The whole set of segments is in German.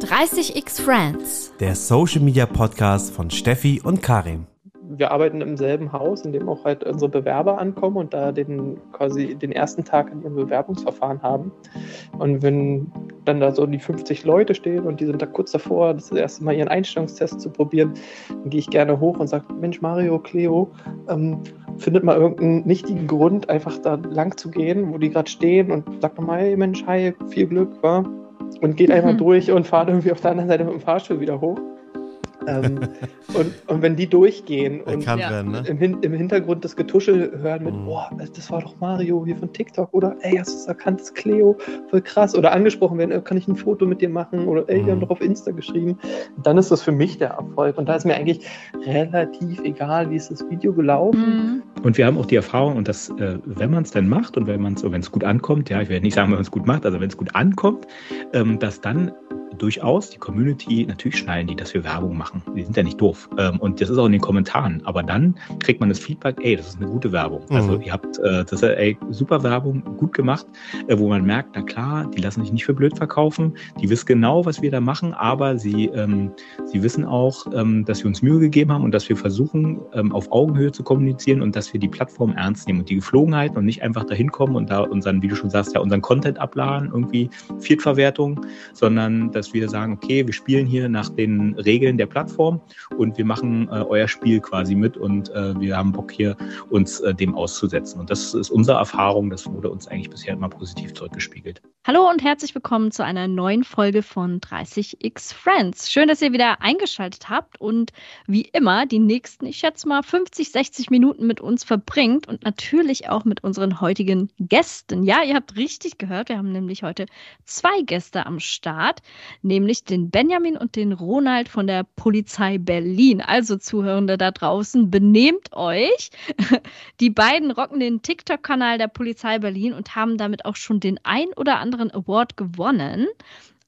30x Friends. Der Social Media Podcast von Steffi und Karim. Wir arbeiten im selben Haus, in dem auch halt unsere Bewerber ankommen und da den quasi den ersten Tag in ihrem Bewerbungsverfahren haben. Und wenn dann da so die 50 Leute stehen und die sind da kurz davor, das erste Mal ihren Einstellungstest zu probieren, dann gehe ich gerne hoch und sage, Mensch, Mario, Cleo, ähm, findet mal irgendeinen nichtigen Grund, einfach da lang zu gehen, wo die gerade stehen und sagt nochmal, hey Mensch, hi, viel Glück, war und geht einfach mhm. durch und fahrt irgendwie auf der anderen Seite mit dem Fahrstuhl wieder hoch. Ähm, und, und wenn die durchgehen und werden, ne? im, im, Hintergrund das Getuschel hören mit, mhm. boah, das war doch Mario hier von TikTok oder ey, hast du es erkannt, das ist Cleo, voll krass. Oder angesprochen werden, kann ich ein Foto mit dir machen oder ey, wir haben mhm. doch auf Insta geschrieben. Dann ist das für mich der Erfolg. Und da ist mir eigentlich relativ egal, wie ist das Video gelaufen. Mhm. Und wir haben auch die Erfahrung, und das, äh, wenn man es dann macht und wenn man es, wenn es gut ankommt, ja, ich werde nicht sagen, wenn man es gut macht, also wenn es gut ankommt, ähm, dass dann durchaus die Community, natürlich schnallen die, dass wir Werbung machen. Die sind ja nicht doof. Ähm, und das ist auch in den Kommentaren. Aber dann kriegt man das Feedback, ey, das ist eine gute Werbung. Mhm. Also ihr habt, äh, das ist ey, super Werbung, gut gemacht, äh, wo man merkt, na klar, die lassen sich nicht für blöd verkaufen. Die wissen genau, was wir da machen, aber sie, ähm, sie wissen auch, ähm, dass wir uns Mühe gegeben haben und dass wir versuchen, ähm, auf Augenhöhe zu kommunizieren und dass wir die Plattform ernst nehmen und die Geflogenheiten und nicht einfach dahin kommen und da unseren, wie du schon sagst, ja, unseren Content abladen, irgendwie Viertverwertung, sondern dass wir sagen, okay, wir spielen hier nach den Regeln der Plattform und wir machen äh, euer Spiel quasi mit und äh, wir haben Bock hier uns äh, dem auszusetzen. Und das ist unsere Erfahrung, das wurde uns eigentlich bisher immer positiv zurückgespiegelt. Hallo und herzlich willkommen zu einer neuen Folge von 30x Friends. Schön, dass ihr wieder eingeschaltet habt und wie immer die nächsten, ich schätze mal, 50, 60 Minuten mit uns verbringt und natürlich auch mit unseren heutigen Gästen. Ja, ihr habt richtig gehört, wir haben nämlich heute zwei Gäste am Start, nämlich den Benjamin und den Ronald von der Polizei Berlin. Also Zuhörende da draußen, benehmt euch. Die beiden rocken den TikTok-Kanal der Polizei Berlin und haben damit auch schon den ein oder anderen Award gewonnen.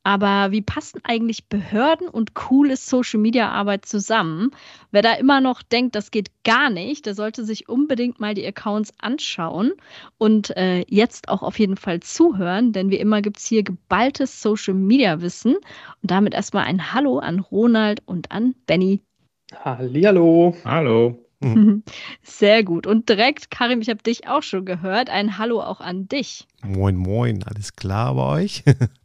Aber wie passen eigentlich Behörden und coole Social-Media-Arbeit zusammen? Wer da immer noch denkt, das geht gar nicht, der sollte sich unbedingt mal die Accounts anschauen und äh, jetzt auch auf jeden Fall zuhören, denn wie immer gibt es hier geballtes Social-Media-Wissen. Und damit erstmal ein Hallo an Ronald und an Benny. Hallihallo. Hallo. Sehr gut. Und direkt, Karim, ich habe dich auch schon gehört. Ein Hallo auch an dich. Moin, moin. Alles klar bei euch?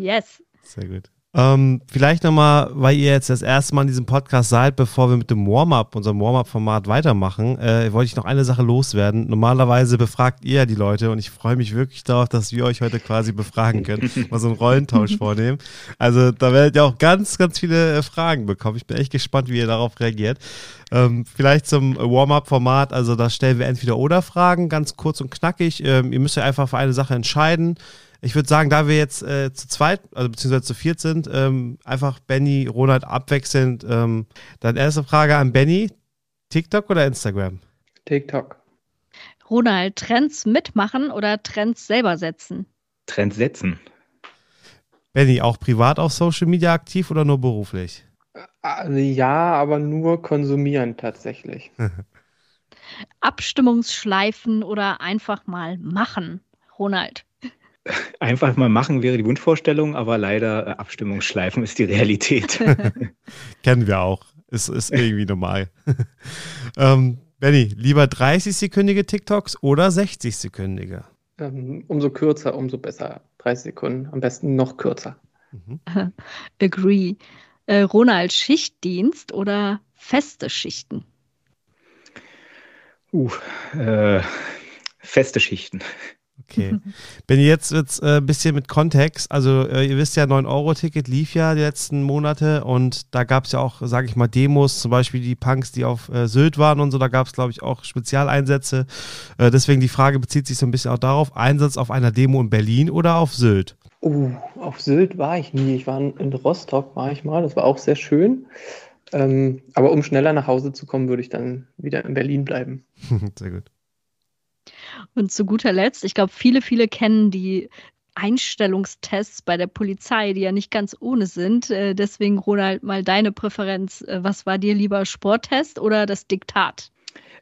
yes. Sehr gut. Ähm, vielleicht nochmal, weil ihr jetzt das erste Mal in diesem Podcast seid, bevor wir mit dem Warm-up, unserem Warm-up-Format weitermachen, äh, wollte ich noch eine Sache loswerden. Normalerweise befragt ihr ja die Leute und ich freue mich wirklich darauf, dass wir euch heute quasi befragen können, mal so einen Rollentausch vornehmen. Also da werdet ihr auch ganz, ganz viele äh, Fragen bekommen. Ich bin echt gespannt, wie ihr darauf reagiert. Ähm, vielleicht zum Warm-up-Format, also da stellen wir entweder oder Fragen, ganz kurz und knackig. Ähm, ihr müsst ja einfach für eine Sache entscheiden. Ich würde sagen, da wir jetzt äh, zu zweit, also beziehungsweise zu viert sind, ähm, einfach Benny, Ronald abwechselnd. Ähm, dann erste Frage an Benny: TikTok oder Instagram? TikTok. Ronald, Trends mitmachen oder Trends selber setzen? Trends setzen. Benny, auch privat auf Social Media aktiv oder nur beruflich? Also ja, aber nur konsumieren tatsächlich. Abstimmungsschleifen oder einfach mal machen, Ronald? Einfach mal machen wäre die Wunschvorstellung, aber leider äh, Abstimmungsschleifen ist die Realität. Kennen wir auch. Ist, ist irgendwie normal. ähm, Benny, lieber 30-sekündige TikToks oder 60-sekündige? Ähm, umso kürzer, umso besser. 30 Sekunden, am besten noch kürzer. Mhm. Agree. Äh, Ronald, Schichtdienst oder feste Schichten? Uh, äh, feste Schichten. Okay. Wenn jetzt jetzt ein äh, bisschen mit Kontext, also äh, ihr wisst ja, 9-Euro-Ticket lief ja die letzten Monate und da gab es ja auch, sage ich mal, Demos, zum Beispiel die Punks, die auf äh, Sylt waren und so, da gab es, glaube ich, auch Spezialeinsätze. Äh, deswegen die Frage bezieht sich so ein bisschen auch darauf, Einsatz auf einer Demo in Berlin oder auf Sylt? Oh, auf Sylt war ich nie. Ich war in Rostock, war ich mal, das war auch sehr schön. Ähm, aber um schneller nach Hause zu kommen, würde ich dann wieder in Berlin bleiben. sehr gut. Und zu guter Letzt, ich glaube, viele, viele kennen die Einstellungstests bei der Polizei, die ja nicht ganz ohne sind. Äh, deswegen, Ronald, mal deine Präferenz. Äh, was war dir lieber, Sporttest oder das Diktat?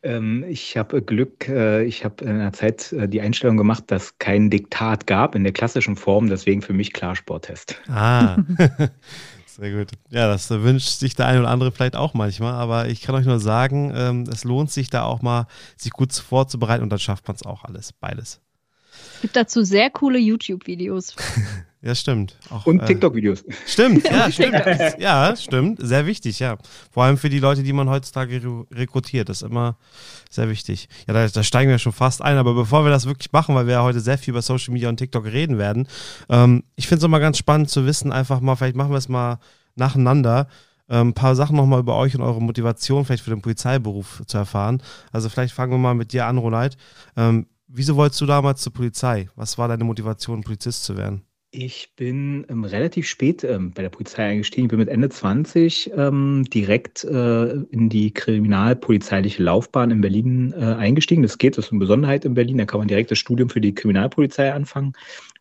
Ähm, ich habe Glück, äh, ich habe in einer Zeit die Einstellung gemacht, dass kein Diktat gab in der klassischen Form, deswegen für mich klar Sporttest. Ah, sehr gut. Ja, das wünscht sich der eine oder andere vielleicht auch manchmal, aber ich kann euch nur sagen, ähm, es lohnt sich da auch mal, sich gut vorzubereiten und dann schafft man es auch alles, beides. Es gibt dazu sehr coole YouTube-Videos. Ja, stimmt. Auch, und äh, TikTok-Videos. Stimmt, ja, stimmt. ja, stimmt. Sehr wichtig, ja. Vor allem für die Leute, die man heutzutage rekrutiert. Das ist immer sehr wichtig. Ja, da, da, steigen wir schon fast ein. Aber bevor wir das wirklich machen, weil wir ja heute sehr viel über Social Media und TikTok reden werden, ähm, ich finde es immer ganz spannend zu wissen, einfach mal, vielleicht machen wir es mal nacheinander. Ähm, ein paar Sachen nochmal über euch und eure Motivation vielleicht für den Polizeiberuf zu erfahren. Also vielleicht fangen wir mal mit dir an, Ronald. Ähm, wieso wolltest du damals zur Polizei? Was war deine Motivation, Polizist zu werden? Ich bin ähm, relativ spät ähm, bei der Polizei eingestiegen. Ich bin mit Ende 20 ähm, direkt äh, in die kriminalpolizeiliche Laufbahn in Berlin äh, eingestiegen. Das geht, das ist eine Besonderheit in Berlin. Da kann man direkt das Studium für die Kriminalpolizei anfangen.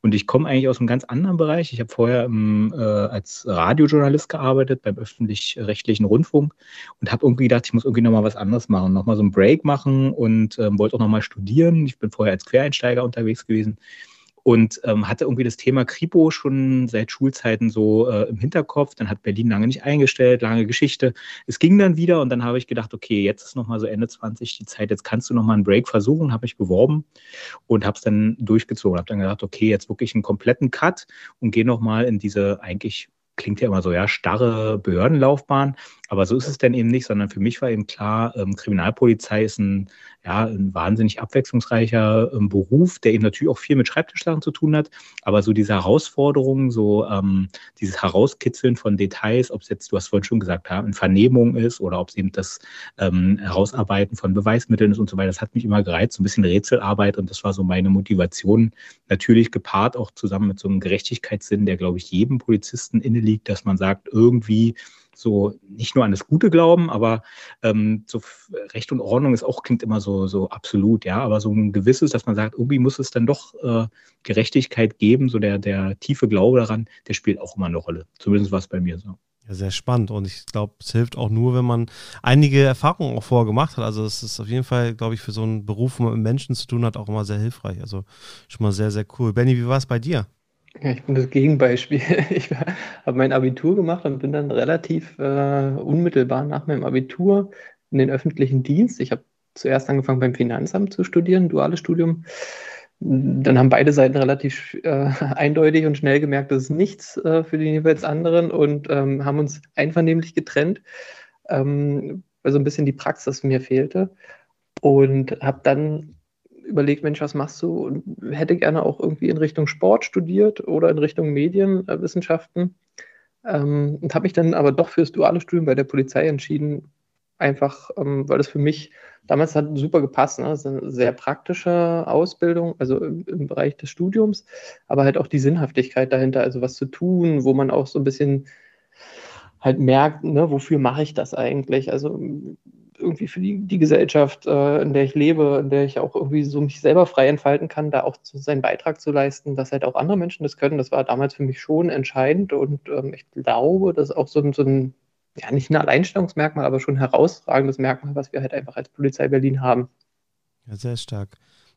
Und ich komme eigentlich aus einem ganz anderen Bereich. Ich habe vorher ähm, äh, als Radiojournalist gearbeitet beim öffentlich-rechtlichen Rundfunk und habe irgendwie gedacht, ich muss irgendwie nochmal was anderes machen, nochmal so einen Break machen und ähm, wollte auch nochmal studieren. Ich bin vorher als Quereinsteiger unterwegs gewesen und ähm, hatte irgendwie das Thema Kripo schon seit Schulzeiten so äh, im Hinterkopf. Dann hat Berlin lange nicht eingestellt, lange Geschichte. Es ging dann wieder und dann habe ich gedacht, okay, jetzt ist nochmal so Ende 20 die Zeit, jetzt kannst du nochmal einen Break versuchen, habe mich beworben und habe es dann durchgezogen. Habe dann gedacht, okay, jetzt wirklich einen kompletten Cut und gehe nochmal in diese eigentlich klingt ja immer so, ja, starre Behördenlaufbahn. Aber so ist es denn eben nicht, sondern für mich war eben klar, ähm, Kriminalpolizei ist ein, ja, ein wahnsinnig abwechslungsreicher ähm, Beruf, der eben natürlich auch viel mit Schreibtischsachen zu tun hat. Aber so diese Herausforderungen, so ähm, dieses Herauskitzeln von Details, ob es jetzt, du hast vorhin schon gesagt, ja, eine Vernehmung ist oder ob es eben das ähm, Herausarbeiten von Beweismitteln ist und so weiter, das hat mich immer gereizt, so ein bisschen Rätselarbeit und das war so meine Motivation. Natürlich gepaart auch zusammen mit so einem Gerechtigkeitssinn, der, glaube ich, jedem Polizisten inne liegt, dass man sagt, irgendwie so nicht nur an das Gute glauben, aber ähm, so Recht und Ordnung ist auch, klingt immer so, so absolut, ja, aber so ein gewisses, dass man sagt, irgendwie muss es dann doch äh, Gerechtigkeit geben, so der, der tiefe Glaube daran, der spielt auch immer eine Rolle. Zumindest war es bei mir so. Ja, sehr spannend und ich glaube, es hilft auch nur, wenn man einige Erfahrungen auch vorher gemacht hat. Also es ist auf jeden Fall, glaube ich, für so einen Beruf, wo man mit Menschen zu tun hat, auch immer sehr hilfreich. Also schon mal sehr, sehr cool. Benny, wie war es bei dir? Ja, ich bin das Gegenbeispiel. Ich habe mein Abitur gemacht und bin dann relativ äh, unmittelbar nach meinem Abitur in den öffentlichen Dienst. Ich habe zuerst angefangen beim Finanzamt zu studieren, duales Studium. Dann haben beide Seiten relativ äh, eindeutig und schnell gemerkt, das ist nichts äh, für den jeweils anderen und ähm, haben uns einvernehmlich getrennt, ähm, weil so ein bisschen die Praxis mir fehlte. Und habe dann überlegt, Mensch, was machst du? Und hätte gerne auch irgendwie in Richtung Sport studiert oder in Richtung Medienwissenschaften. Ähm, und habe mich dann aber doch fürs duale Studium bei der Polizei entschieden, einfach, ähm, weil das für mich damals hat super gepasst. Ne? Das ist eine sehr praktische Ausbildung, also im, im, Bereich des Studiums, aber halt auch die Sinnhaftigkeit dahinter, also was zu tun, wo man auch so ein bisschen halt merkt, ne, wofür mache ich das eigentlich? Also irgendwie für die, die Gesellschaft, äh, in der ich lebe, in der ich auch irgendwie so mich selber frei entfalten kann, da auch zu, seinen Beitrag zu leisten, dass halt auch andere Menschen das können. Das war damals für mich schon entscheidend und ähm, ich glaube, das ist auch so, so ein, ja, nicht ein Alleinstellungsmerkmal, aber schon ein herausragendes Merkmal, was wir halt einfach als Polizei Berlin haben. Ja, sehr stark.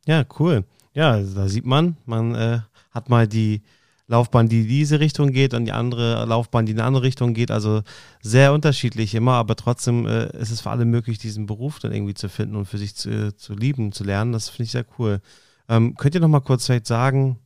Ja, cool. Ja, da sieht man, man äh, hat mal die, Laufbahn, die diese Richtung geht und die andere Laufbahn, die in eine andere Richtung geht. Also sehr unterschiedlich immer, aber trotzdem äh, ist es für alle möglich, diesen Beruf dann irgendwie zu finden und für sich zu, zu lieben, zu lernen. Das finde ich sehr cool. Ähm, könnt ihr noch mal kurz vielleicht sagen,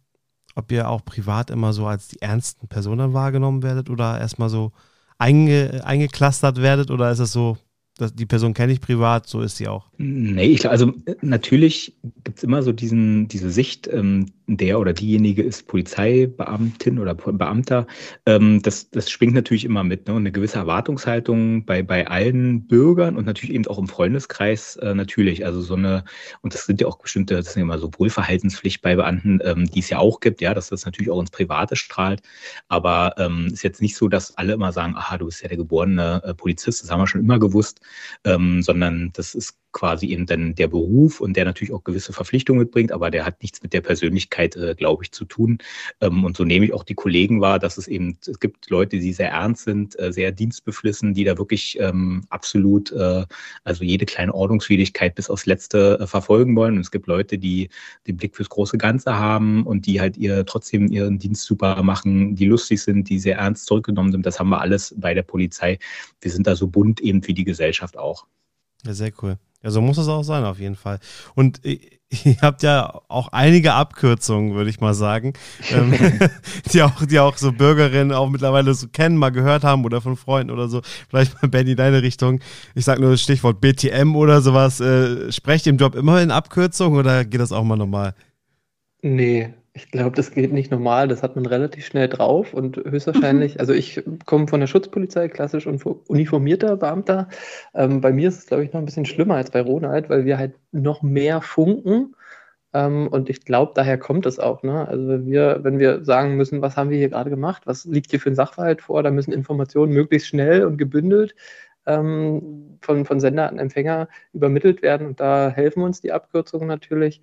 ob ihr auch privat immer so als die ernsten Personen wahrgenommen werdet oder erstmal so einge, eingeklustert werdet oder ist es so, dass die Person kenne ich privat, so ist sie auch? Nee, ich, also natürlich gibt es immer so diesen, diese Sicht, ähm, der oder diejenige ist Polizeibeamtin oder Beamter, ähm, das, das schwingt natürlich immer mit. Ne? Und eine gewisse Erwartungshaltung bei, bei allen Bürgern und natürlich eben auch im Freundeskreis äh, natürlich. Also so eine, und das sind ja auch bestimmte, das sind ja immer so Wohlverhaltenspflicht bei Beamten, ähm, die es ja auch gibt, ja, dass das natürlich auch ins Private strahlt. Aber ähm, ist jetzt nicht so, dass alle immer sagen, aha, du bist ja der geborene äh, Polizist, das haben wir schon immer gewusst, ähm, sondern das ist quasi eben dann der Beruf und der natürlich auch gewisse Verpflichtungen mitbringt, aber der hat nichts mit der Persönlichkeit, äh, glaube ich, zu tun. Ähm, und so nehme ich auch die Kollegen wahr, dass es eben, es gibt Leute, die sehr ernst sind, äh, sehr dienstbeflissen, die da wirklich ähm, absolut, äh, also jede kleine Ordnungswidrigkeit bis aufs Letzte äh, verfolgen wollen. Und es gibt Leute, die den Blick fürs große Ganze haben und die halt ihr trotzdem ihren Dienst super machen, die lustig sind, die sehr ernst zurückgenommen sind. Das haben wir alles bei der Polizei. Wir sind da so bunt eben wie die Gesellschaft auch. Ja, sehr cool. Ja, so muss es auch sein, auf jeden Fall. Und ihr habt ja auch einige Abkürzungen, würde ich mal sagen, ähm, die, auch, die auch so Bürgerinnen auch mittlerweile so kennen, mal gehört haben oder von Freunden oder so. Vielleicht mal, Benny, deine Richtung. Ich sage nur das Stichwort BTM oder sowas. Äh, sprecht ihr im Job immer in Abkürzungen oder geht das auch mal normal? Nee, ich glaube, das geht nicht normal. Das hat man relativ schnell drauf und höchstwahrscheinlich, mhm. also ich komme von der Schutzpolizei, klassisch und uniformierter Beamter. Ähm, bei mir ist es, glaube ich, noch ein bisschen schlimmer als bei Ronald, weil wir halt noch mehr funken. Ähm, und ich glaube, daher kommt es auch. Ne? Also wir, wenn wir sagen müssen, was haben wir hier gerade gemacht, was liegt hier für ein Sachverhalt vor, da müssen Informationen möglichst schnell und gebündelt ähm, von, von Sender an Empfänger übermittelt werden. Und da helfen uns die Abkürzungen natürlich.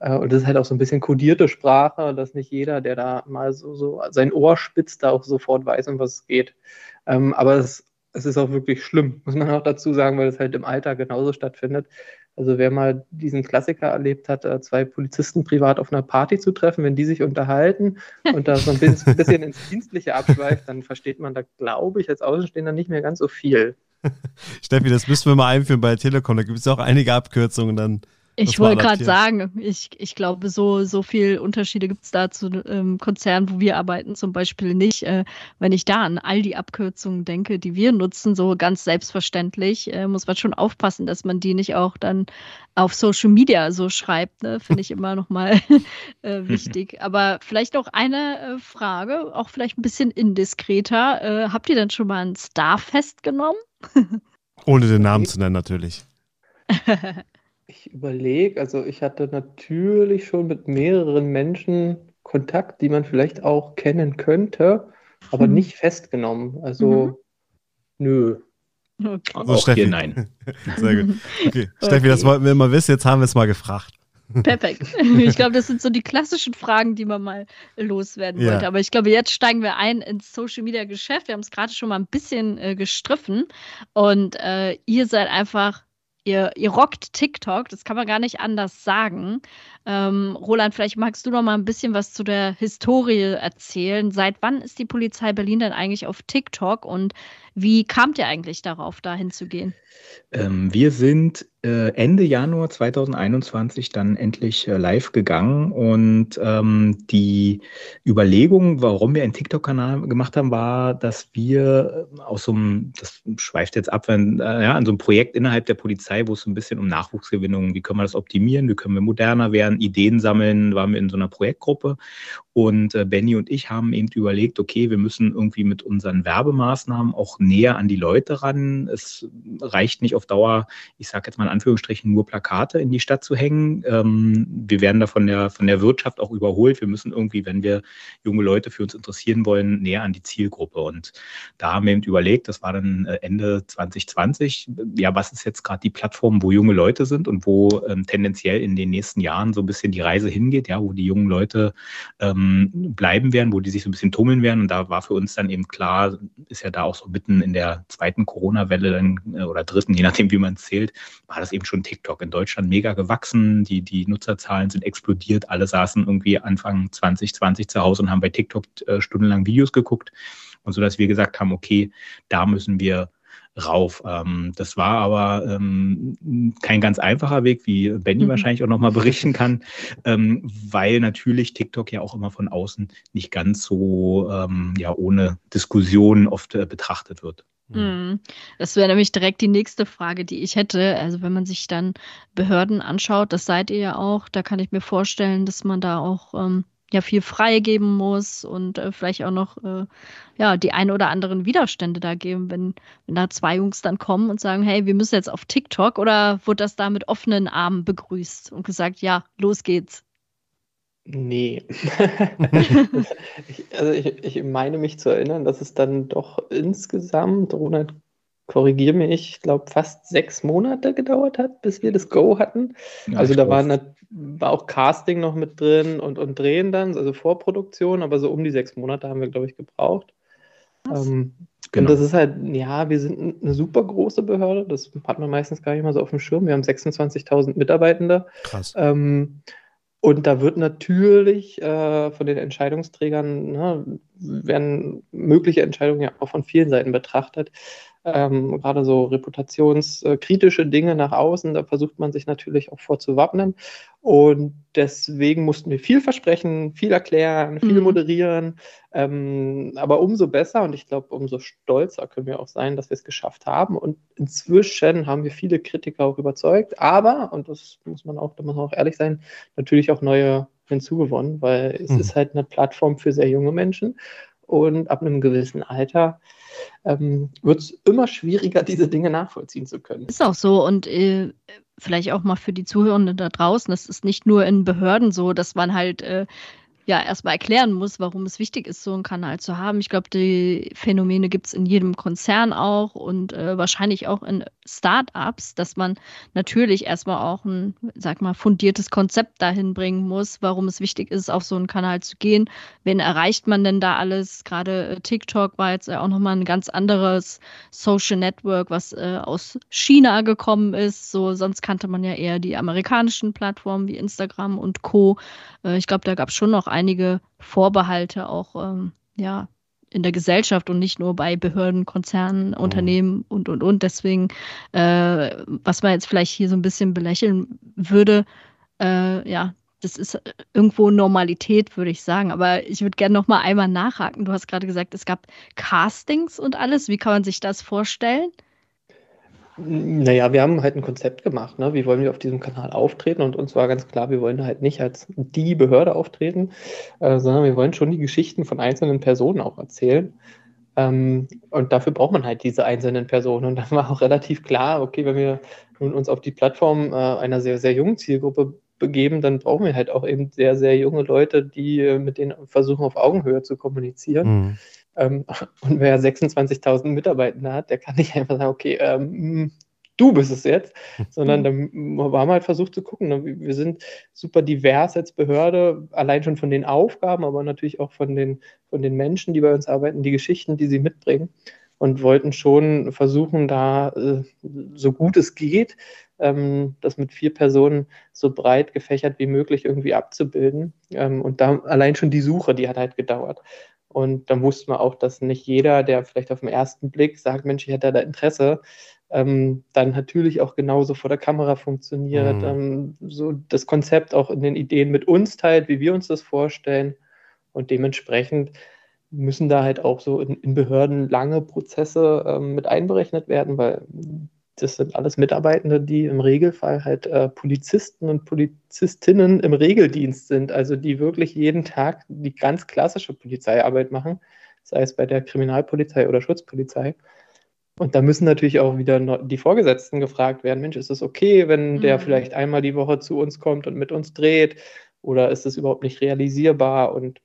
Äh, und das ist halt auch so ein bisschen kodierte Sprache, dass nicht jeder, der da mal so, so sein Ohr spitzt, da auch sofort weiß, um was es geht. Ähm, aber es, es ist auch wirklich schlimm, muss man auch dazu sagen, weil es halt im Alltag genauso stattfindet. Also wer mal diesen Klassiker erlebt hat, äh, zwei Polizisten privat auf einer Party zu treffen, wenn die sich unterhalten und da so ein bisschen ins Dienstliche abschweift, dann versteht man da, glaube ich, als Außenstehender nicht mehr ganz so viel. Steffi, das müssen wir mal einführen bei Telekom. Da gibt es auch einige Abkürzungen dann. Ich wollte gerade sagen, ich, ich glaube, so, so viel Unterschiede gibt es da zu ähm, Konzernen, wo wir arbeiten, zum Beispiel nicht. Äh, wenn ich da an all die Abkürzungen denke, die wir nutzen, so ganz selbstverständlich, äh, muss man schon aufpassen, dass man die nicht auch dann auf Social Media so schreibt. Ne? Finde ich immer nochmal äh, wichtig. Aber vielleicht noch eine äh, Frage, auch vielleicht ein bisschen indiskreter. Äh, habt ihr denn schon mal ein Starfest genommen? Ohne den Namen zu nennen, natürlich. Ich überlege, also ich hatte natürlich schon mit mehreren Menschen Kontakt, die man vielleicht auch kennen könnte, aber mhm. nicht festgenommen. Also mhm. nö. Okay. Also auch Steffi. Hier nein. Sehr gut. Okay. okay. Steffi, das wollten wir immer wissen, jetzt haben wir es mal gefragt. Perfekt. Ich glaube, das sind so die klassischen Fragen, die man mal loswerden ja. wollte. Aber ich glaube, jetzt steigen wir ein ins Social Media Geschäft. Wir haben es gerade schon mal ein bisschen äh, gestriffen. Und äh, ihr seid einfach Ihr, ihr rockt TikTok, das kann man gar nicht anders sagen. Ähm, Roland, vielleicht magst du noch mal ein bisschen was zu der Historie erzählen. Seit wann ist die Polizei Berlin denn eigentlich auf TikTok und wie kamt ihr eigentlich darauf, da hinzugehen? Ähm, wir sind äh, Ende Januar 2021 dann endlich äh, live gegangen und ähm, die Überlegung, warum wir einen TikTok-Kanal gemacht haben, war, dass wir äh, aus so einem, das schweift jetzt ab, wenn, äh, ja, an so einem Projekt innerhalb der Polizei, wo es so ein bisschen um Nachwuchsgewinnung, wie können wir das optimieren, wie können wir moderner werden, Ideen sammeln, waren wir in so einer Projektgruppe und äh, Benny und ich haben eben überlegt, okay, wir müssen irgendwie mit unseren Werbemaßnahmen auch näher an die Leute ran. Es reicht nicht auf Dauer, ich sage jetzt mal in Anführungsstrichen, nur Plakate in die Stadt zu hängen. Ähm, wir werden da von der, von der Wirtschaft auch überholt. Wir müssen irgendwie, wenn wir junge Leute für uns interessieren wollen, näher an die Zielgruppe. Und da haben wir eben überlegt, das war dann äh, Ende 2020, ja, was ist jetzt gerade die Plattform, wo junge Leute sind und wo ähm, tendenziell in den nächsten Jahren so ein bisschen die Reise hingeht, ja, wo die jungen Leute ähm, ähm, bleiben werden, wo die sich so ein bisschen tummeln werden. Und da war für uns dann eben klar, ist ja da auch so mitten in der zweiten Corona-Welle äh, oder dritten, je nachdem, wie man zählt, war das eben schon TikTok in Deutschland mega gewachsen. Die, die Nutzerzahlen sind explodiert. Alle saßen irgendwie Anfang 2020 zu Hause und haben bei TikTok äh, stundenlang Videos geguckt. Und so, dass wir gesagt haben, okay, da müssen wir rauf. Ähm, das war aber ähm, kein ganz einfacher Weg, wie Benny mhm. wahrscheinlich auch nochmal berichten kann, ähm, weil natürlich TikTok ja auch immer von außen nicht ganz so ähm, ja, ohne Diskussion oft äh, betrachtet wird. Mhm. Das wäre nämlich direkt die nächste Frage, die ich hätte. Also wenn man sich dann Behörden anschaut, das seid ihr ja auch, da kann ich mir vorstellen, dass man da auch ähm, ja viel freigeben muss und äh, vielleicht auch noch äh, ja die ein oder anderen Widerstände da geben, wenn, wenn da zwei Jungs dann kommen und sagen, hey, wir müssen jetzt auf TikTok oder wurde das da mit offenen Armen begrüßt und gesagt, ja, los geht's? Nee. ich, also ich, ich meine mich zu erinnern, dass es dann doch insgesamt, Ronald korrigiere mich, ich glaube, fast sechs Monate gedauert hat, bis wir das Go hatten. Ja, also da war, eine, war, auch Casting noch mit drin und, und Drehen dann, also Vorproduktion, aber so um die sechs Monate haben wir, glaube ich, gebraucht. Ähm, genau. Und das ist halt, ja, wir sind eine super große Behörde, das hat man meistens gar nicht mal so auf dem Schirm. Wir haben 26.000 Mitarbeitende. Krass. Ähm, und da wird natürlich äh, von den Entscheidungsträgern, ne, werden mögliche Entscheidungen ja auch von vielen Seiten betrachtet ähm, gerade so reputationskritische Dinge nach außen, da versucht man sich natürlich auch vorzuwappnen. Und deswegen mussten wir viel versprechen, viel erklären, viel mhm. moderieren. Ähm, aber umso besser und ich glaube, umso stolzer können wir auch sein, dass wir es geschafft haben. Und inzwischen haben wir viele Kritiker auch überzeugt. Aber, und das muss man auch, da muss man auch ehrlich sein, natürlich auch neue hinzugewonnen, weil es mhm. ist halt eine Plattform für sehr junge Menschen. Und ab einem gewissen Alter ähm, wird es immer schwieriger, diese Dinge nachvollziehen zu können. Ist auch so. Und äh, vielleicht auch mal für die Zuhörenden da draußen, es ist nicht nur in Behörden so, dass man halt äh, ja erstmal erklären muss, warum es wichtig ist, so einen Kanal zu haben. Ich glaube, die Phänomene gibt es in jedem Konzern auch und äh, wahrscheinlich auch in Startups, dass man natürlich erstmal auch ein, sag mal, fundiertes Konzept dahin bringen muss, warum es wichtig ist, auf so einen Kanal zu gehen. Wen erreicht man denn da alles? Gerade äh, TikTok war jetzt auch nochmal ein ganz anderes Social Network, was äh, aus China gekommen ist. So, sonst kannte man ja eher die amerikanischen Plattformen wie Instagram und Co. Äh, ich glaube, da gab es schon noch einige Vorbehalte auch ähm, ja, in der Gesellschaft und nicht nur bei Behörden, Konzernen, mhm. Unternehmen und, und, und. Deswegen, äh, was man jetzt vielleicht hier so ein bisschen belächeln würde, äh, ja, das ist irgendwo Normalität, würde ich sagen. Aber ich würde gerne noch mal einmal nachhaken. Du hast gerade gesagt, es gab Castings und alles. Wie kann man sich das vorstellen? Naja, wir haben halt ein Konzept gemacht, ne? wie wollen wir auf diesem Kanal auftreten und uns war ganz klar, wir wollen halt nicht als die Behörde auftreten, äh, sondern wir wollen schon die Geschichten von einzelnen Personen auch erzählen. Ähm, und dafür braucht man halt diese einzelnen Personen. Und dann war auch relativ klar, okay, wenn wir nun uns auf die Plattform äh, einer sehr, sehr jungen Zielgruppe begeben, dann brauchen wir halt auch eben sehr, sehr junge Leute, die äh, mit denen versuchen, auf Augenhöhe zu kommunizieren. Mhm. Ähm, und wer 26.000 Mitarbeiter hat, der kann nicht einfach sagen, okay, ähm, du bist es jetzt, sondern da haben wir halt versucht zu gucken. Ne? Wir sind super divers als Behörde, allein schon von den Aufgaben, aber natürlich auch von den, von den Menschen, die bei uns arbeiten, die Geschichten, die sie mitbringen und wollten schon versuchen, da äh, so gut es geht, ähm, das mit vier Personen so breit gefächert wie möglich irgendwie abzubilden. Ähm, und da allein schon die Suche, die hat halt gedauert. Und dann wusste man auch, dass nicht jeder, der vielleicht auf den ersten Blick sagt, Mensch, ich hätte da Interesse, ähm, dann natürlich auch genauso vor der Kamera funktioniert, mhm. ähm, so das Konzept auch in den Ideen mit uns teilt, wie wir uns das vorstellen. Und dementsprechend müssen da halt auch so in, in Behörden lange Prozesse ähm, mit einberechnet werden, weil das sind alles Mitarbeitende, die im Regelfall halt äh, Polizisten und Polizistinnen im Regeldienst sind, also die wirklich jeden Tag die ganz klassische Polizeiarbeit machen, sei es bei der Kriminalpolizei oder Schutzpolizei. Und da müssen natürlich auch wieder die Vorgesetzten gefragt werden, Mensch, ist es okay, wenn mhm. der vielleicht einmal die Woche zu uns kommt und mit uns dreht? Oder ist es überhaupt nicht realisierbar? Und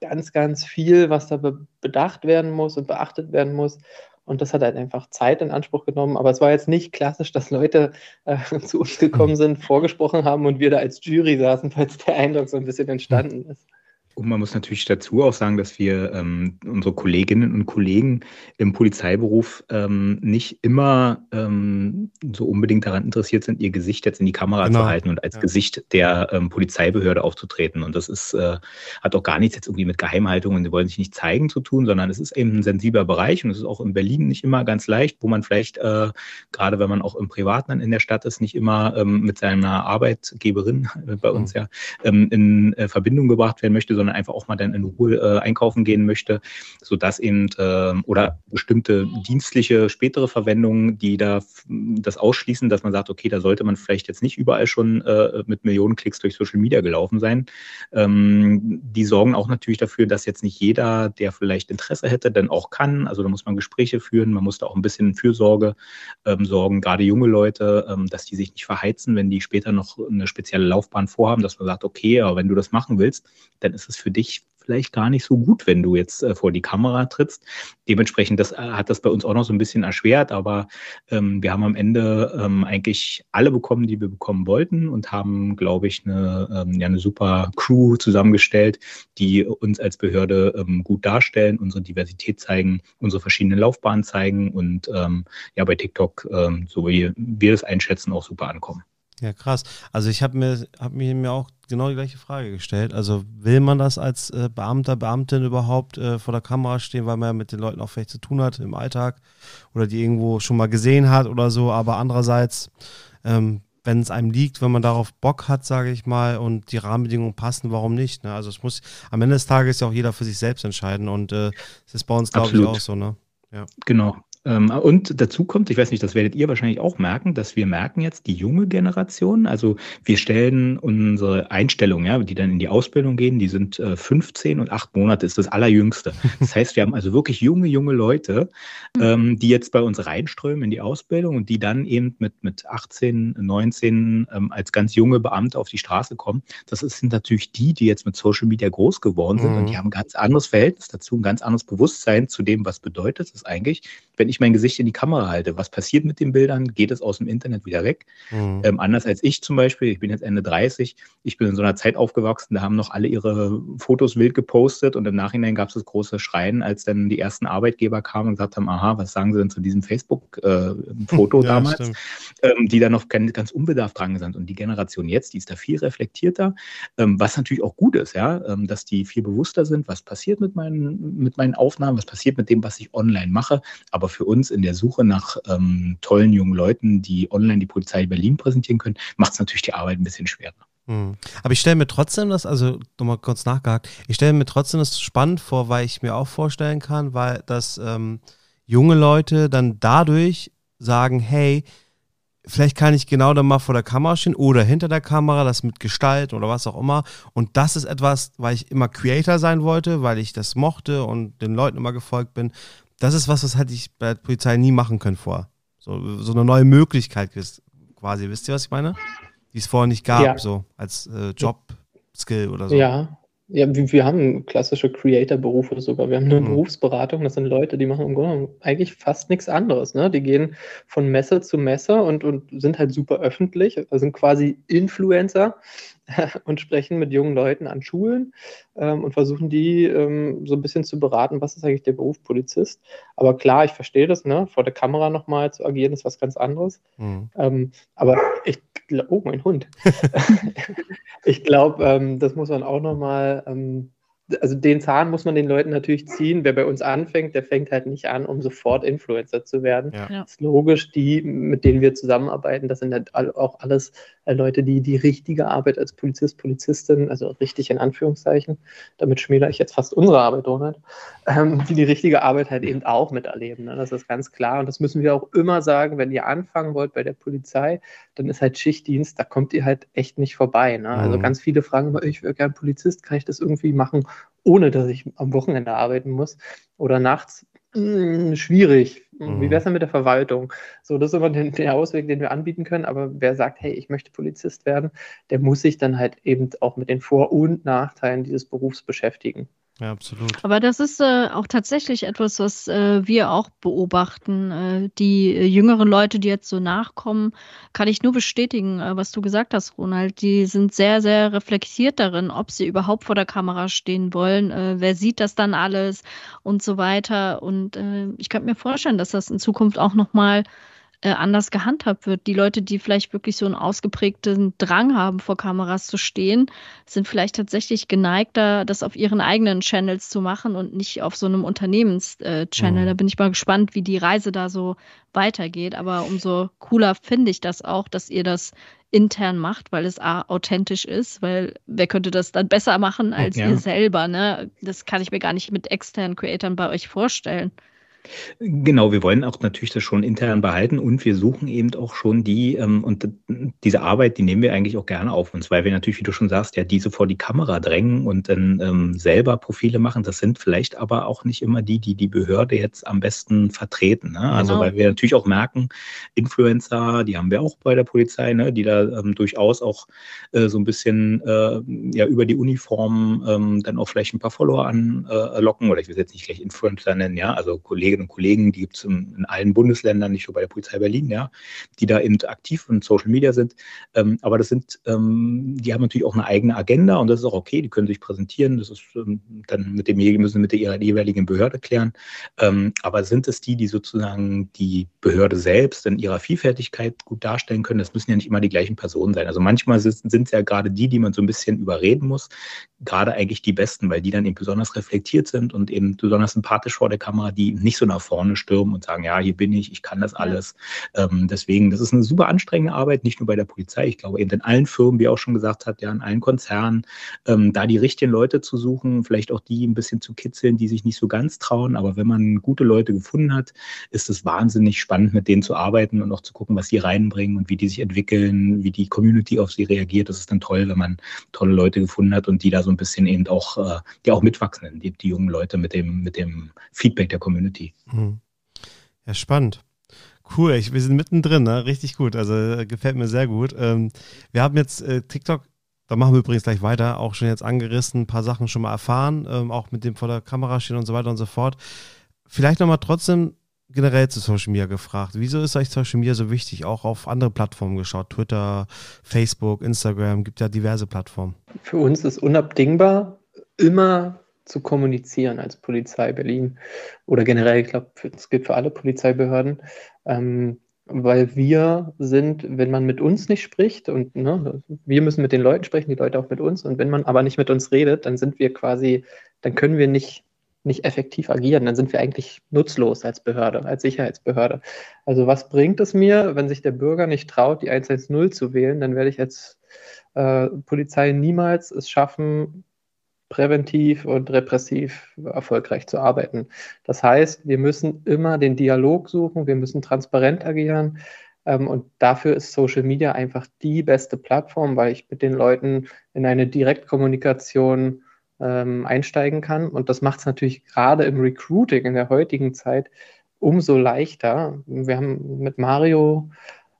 ganz, ganz viel, was da be bedacht werden muss und beachtet werden muss. Und das hat halt einfach Zeit in Anspruch genommen. Aber es war jetzt nicht klassisch, dass Leute äh, zu uns gekommen sind, vorgesprochen haben und wir da als Jury saßen, falls der Eindruck so ein bisschen entstanden ist. Und man muss natürlich dazu auch sagen, dass wir ähm, unsere Kolleginnen und Kollegen im Polizeiberuf ähm, nicht immer ähm, so unbedingt daran interessiert sind, ihr Gesicht jetzt in die Kamera genau. zu halten und als ja. Gesicht der ähm, Polizeibehörde aufzutreten. Und das ist, äh, hat auch gar nichts jetzt irgendwie mit Geheimhaltung und sie wollen sich nicht zeigen zu tun, sondern es ist eben ein sensibler Bereich und es ist auch in Berlin nicht immer ganz leicht, wo man vielleicht, äh, gerade wenn man auch im Privaten in der Stadt ist, nicht immer ähm, mit seiner Arbeitgeberin äh, bei uns mhm. ja ähm, in äh, Verbindung gebracht werden möchte, sondern einfach auch mal dann in Ruhe äh, einkaufen gehen möchte, sodass eben äh, oder bestimmte dienstliche spätere Verwendungen, die da das ausschließen, dass man sagt, okay, da sollte man vielleicht jetzt nicht überall schon äh, mit Millionen Klicks durch Social Media gelaufen sein. Ähm, die sorgen auch natürlich dafür, dass jetzt nicht jeder, der vielleicht Interesse hätte, dann auch kann. Also da muss man Gespräche führen, man muss da auch ein bisschen Fürsorge ähm, sorgen, gerade junge Leute, ähm, dass die sich nicht verheizen, wenn die später noch eine spezielle Laufbahn vorhaben, dass man sagt, okay, aber wenn du das machen willst, dann ist es für dich vielleicht gar nicht so gut, wenn du jetzt äh, vor die Kamera trittst. Dementsprechend das, äh, hat das bei uns auch noch so ein bisschen erschwert, aber ähm, wir haben am Ende ähm, eigentlich alle bekommen, die wir bekommen wollten und haben, glaube ich, eine, ähm, ja, eine super Crew zusammengestellt, die uns als Behörde ähm, gut darstellen, unsere Diversität zeigen, unsere verschiedenen Laufbahnen zeigen und ähm, ja bei TikTok, ähm, so wie wir das einschätzen, auch super ankommen. Ja, krass. Also ich habe mir, hab mir auch genau die gleiche Frage gestellt. Also will man das als äh, Beamter, Beamtin überhaupt äh, vor der Kamera stehen, weil man ja mit den Leuten auch vielleicht zu tun hat im Alltag oder die irgendwo schon mal gesehen hat oder so. Aber andererseits, ähm, wenn es einem liegt, wenn man darauf Bock hat, sage ich mal, und die Rahmenbedingungen passen, warum nicht? Ne? Also es muss am Ende des Tages ja auch jeder für sich selbst entscheiden und äh, das ist bei uns, glaube ich, auch so. Ne? Ja. Genau. Ähm, und dazu kommt, ich weiß nicht, das werdet ihr wahrscheinlich auch merken, dass wir merken jetzt die junge Generation, also wir stellen unsere Einstellungen, ja, die dann in die Ausbildung gehen, die sind äh, 15 und 8 Monate ist das allerjüngste. Das heißt, wir haben also wirklich junge, junge Leute, mhm. ähm, die jetzt bei uns reinströmen in die Ausbildung und die dann eben mit, mit 18, 19 ähm, als ganz junge Beamte auf die Straße kommen. Das sind natürlich die, die jetzt mit Social Media groß geworden sind mhm. und die haben ein ganz anderes Verhältnis dazu, ein ganz anderes Bewusstsein zu dem, was bedeutet es eigentlich, wenn ich mein Gesicht in die Kamera halte, was passiert mit den Bildern? Geht es aus dem Internet wieder weg? Mhm. Ähm, anders als ich zum Beispiel, ich bin jetzt Ende 30, ich bin in so einer Zeit aufgewachsen, da haben noch alle ihre Fotos wild gepostet und im Nachhinein gab es das große Schreien, als dann die ersten Arbeitgeber kamen und gesagt haben, aha, was sagen sie denn zu diesem Facebook-Foto äh, ja, damals? Ähm, die da noch ganz unbedarft dran sind. Und die Generation jetzt, die ist da viel reflektierter, ähm, was natürlich auch gut ist, ja, ähm, dass die viel bewusster sind, was passiert mit meinen, mit meinen Aufnahmen, was passiert mit dem, was ich online mache. Aber für uns in der Suche nach ähm, tollen jungen Leuten, die online die Polizei Berlin präsentieren können, macht es natürlich die Arbeit ein bisschen schwerer. Hm. Aber ich stelle mir trotzdem das, also nochmal kurz nachgehakt, ich stelle mir trotzdem das spannend vor, weil ich mir auch vorstellen kann, weil dass ähm, junge Leute dann dadurch sagen, hey, vielleicht kann ich genau dann mal vor der Kamera stehen oder hinter der Kamera, das mit Gestalt oder was auch immer. Und das ist etwas, weil ich immer Creator sein wollte, weil ich das mochte und den Leuten immer gefolgt bin das ist was, was hätte ich bei der Polizei nie machen können vorher. So, so eine neue Möglichkeit quasi. Wisst ihr, was ich meine? Die es vorher nicht gab, ja. so als äh, Job-Skill oder so. Ja, ja, wir, wir haben klassische Creator-Berufe sogar. Wir haben eine mhm. Berufsberatung. Das sind Leute, die machen im Grunde eigentlich fast nichts anderes. Ne? Die gehen von Messe zu Messe und, und sind halt super öffentlich. Also sind quasi Influencer und sprechen mit jungen Leuten an Schulen ähm, und versuchen die ähm, so ein bisschen zu beraten, was ist eigentlich der Beruf Polizist. Aber klar, ich verstehe das, ne? vor der Kamera nochmal zu agieren, ist was ganz anderes. Mhm. Ähm, aber ich oh, mein Hund. ich glaube, ähm, das muss man auch nochmal ähm, also den Zahn muss man den Leuten natürlich ziehen. Wer bei uns anfängt, der fängt halt nicht an, um sofort Influencer zu werden. Ja. Das ist logisch, die, mit denen wir zusammenarbeiten, das sind halt auch alles Leute, die die richtige Arbeit als Polizist, Polizistin, also richtig in Anführungszeichen, damit schmälere ich jetzt fast unsere Arbeit, Ronald, ähm, die die richtige Arbeit halt eben auch miterleben. Ne? Das ist ganz klar und das müssen wir auch immer sagen, wenn ihr anfangen wollt bei der Polizei, dann ist halt Schichtdienst, da kommt ihr halt echt nicht vorbei. Ne? Also mhm. ganz viele fragen immer, ich wäre gern Polizist, kann ich das irgendwie machen? ohne dass ich am Wochenende arbeiten muss oder nachts. Mh, hm, schwierig. Mhm. Wie wäre es denn mit der Verwaltung? So, das ist immer den, der Ausweg, den wir anbieten können. Aber wer sagt, hey, ich möchte Polizist werden, der muss sich dann halt eben auch mit den Vor- und Nachteilen dieses Berufs beschäftigen. Ja, absolut. Aber das ist äh, auch tatsächlich etwas, was äh, wir auch beobachten. Äh, die äh, jüngeren Leute, die jetzt so nachkommen, kann ich nur bestätigen, äh, was du gesagt hast, Ronald. Die sind sehr, sehr reflektiert darin, ob sie überhaupt vor der Kamera stehen wollen. Äh, wer sieht das dann alles und so weiter. Und ich könnte mir vorstellen, dass das in Zukunft auch nochmal äh, anders gehandhabt wird. Die Leute, die vielleicht wirklich so einen ausgeprägten Drang haben, vor Kameras zu stehen, sind vielleicht tatsächlich geneigter, das auf ihren eigenen Channels zu machen und nicht auf so einem Unternehmenschannel. Äh, mhm. Da bin ich mal gespannt, wie die Reise da so weitergeht. Aber umso cooler finde ich das auch, dass ihr das intern macht, weil es A, authentisch ist, weil wer könnte das dann besser machen als ja. ihr selber, ne? Das kann ich mir gar nicht mit externen Creatoren bei euch vorstellen. Genau, wir wollen auch natürlich das schon intern behalten und wir suchen eben auch schon die, ähm, und diese Arbeit, die nehmen wir eigentlich auch gerne auf uns, weil wir natürlich, wie du schon sagst, ja diese vor die Kamera drängen und dann ähm, selber Profile machen. Das sind vielleicht aber auch nicht immer die, die die Behörde jetzt am besten vertreten. Ne? Also genau. weil wir natürlich auch merken, Influencer, die haben wir auch bei der Polizei, ne? die da ähm, durchaus auch äh, so ein bisschen äh, ja über die Uniform ähm, dann auch vielleicht ein paar Follower anlocken äh, oder ich will jetzt nicht gleich Influencer nennen, ja, also Kollegen Kolleginnen und Kollegen, die gibt es in, in, allen Bundesländern, nicht nur bei der Polizei Berlin, ja, die da eben aktiv in Social Media sind. Ähm, aber das sind, ähm, die haben natürlich auch eine eigene Agenda und das ist auch okay, die können sich präsentieren. Das ist ähm, dann mit dem müssen mit der jeweiligen Behörde klären. Ähm, aber sind es die, die sozusagen die Behörde selbst in ihrer Vielfältigkeit gut darstellen können? Das müssen ja nicht immer die gleichen Personen sein. Also manchmal sind es ja gerade die, die man so ein bisschen überreden muss, gerade eigentlich die besten, weil die dann eben besonders reflektiert sind und eben besonders sympathisch vor der Kamera, die nicht so nach vorne stürmen und sagen, ja, hier bin ich, ich kann das alles. Ähm, deswegen, das ist eine super anstrengende Arbeit, nicht nur bei der Polizei, ich glaube eben in allen Firmen, wie auch schon gesagt hat, ja, in allen Konzernen, ähm, da die richtigen Leute zu suchen, vielleicht auch die ein bisschen zu kitzeln, die sich nicht so ganz trauen, aber wenn man gute Leute gefunden hat, ist es wahnsinnig spannend, mit denen zu arbeiten und auch zu gucken, was sie reinbringen und wie die sich entwickeln, wie die Community auf sie reagiert. Das ist dann toll, wenn man tolle Leute gefunden hat und die da so ein bisschen eben auch, äh, die auch mitwachsen, die, die jungen Leute mit dem, mit dem Feedback der Community. Mhm. Ja, spannend. Cool, ich, wir sind mittendrin, ne? richtig gut. Also äh, gefällt mir sehr gut. Ähm, wir haben jetzt äh, TikTok, da machen wir übrigens gleich weiter, auch schon jetzt angerissen, ein paar Sachen schon mal erfahren, ähm, auch mit dem vor der Kamera stehen und so weiter und so fort. Vielleicht nochmal trotzdem generell zu Social Media gefragt. Wieso ist euch Social Media so wichtig? Auch auf andere Plattformen geschaut, Twitter, Facebook, Instagram, gibt ja diverse Plattformen. Für uns ist unabdingbar, immer zu kommunizieren als Polizei Berlin. Oder generell, ich glaube, es gilt für alle Polizeibehörden, ähm, weil wir sind, wenn man mit uns nicht spricht und ne, wir müssen mit den Leuten sprechen, die Leute auch mit uns. Und wenn man aber nicht mit uns redet, dann sind wir quasi, dann können wir nicht nicht effektiv agieren, dann sind wir eigentlich nutzlos als Behörde, als Sicherheitsbehörde. Also was bringt es mir, wenn sich der Bürger nicht traut, die 110 zu wählen, dann werde ich als äh, Polizei niemals es schaffen, präventiv und repressiv erfolgreich zu arbeiten. Das heißt, wir müssen immer den Dialog suchen, wir müssen transparent agieren. Ähm, und dafür ist Social Media einfach die beste Plattform, weil ich mit den Leuten in eine Direktkommunikation ähm, einsteigen kann. Und das macht es natürlich gerade im Recruiting in der heutigen Zeit umso leichter. Wir haben mit Mario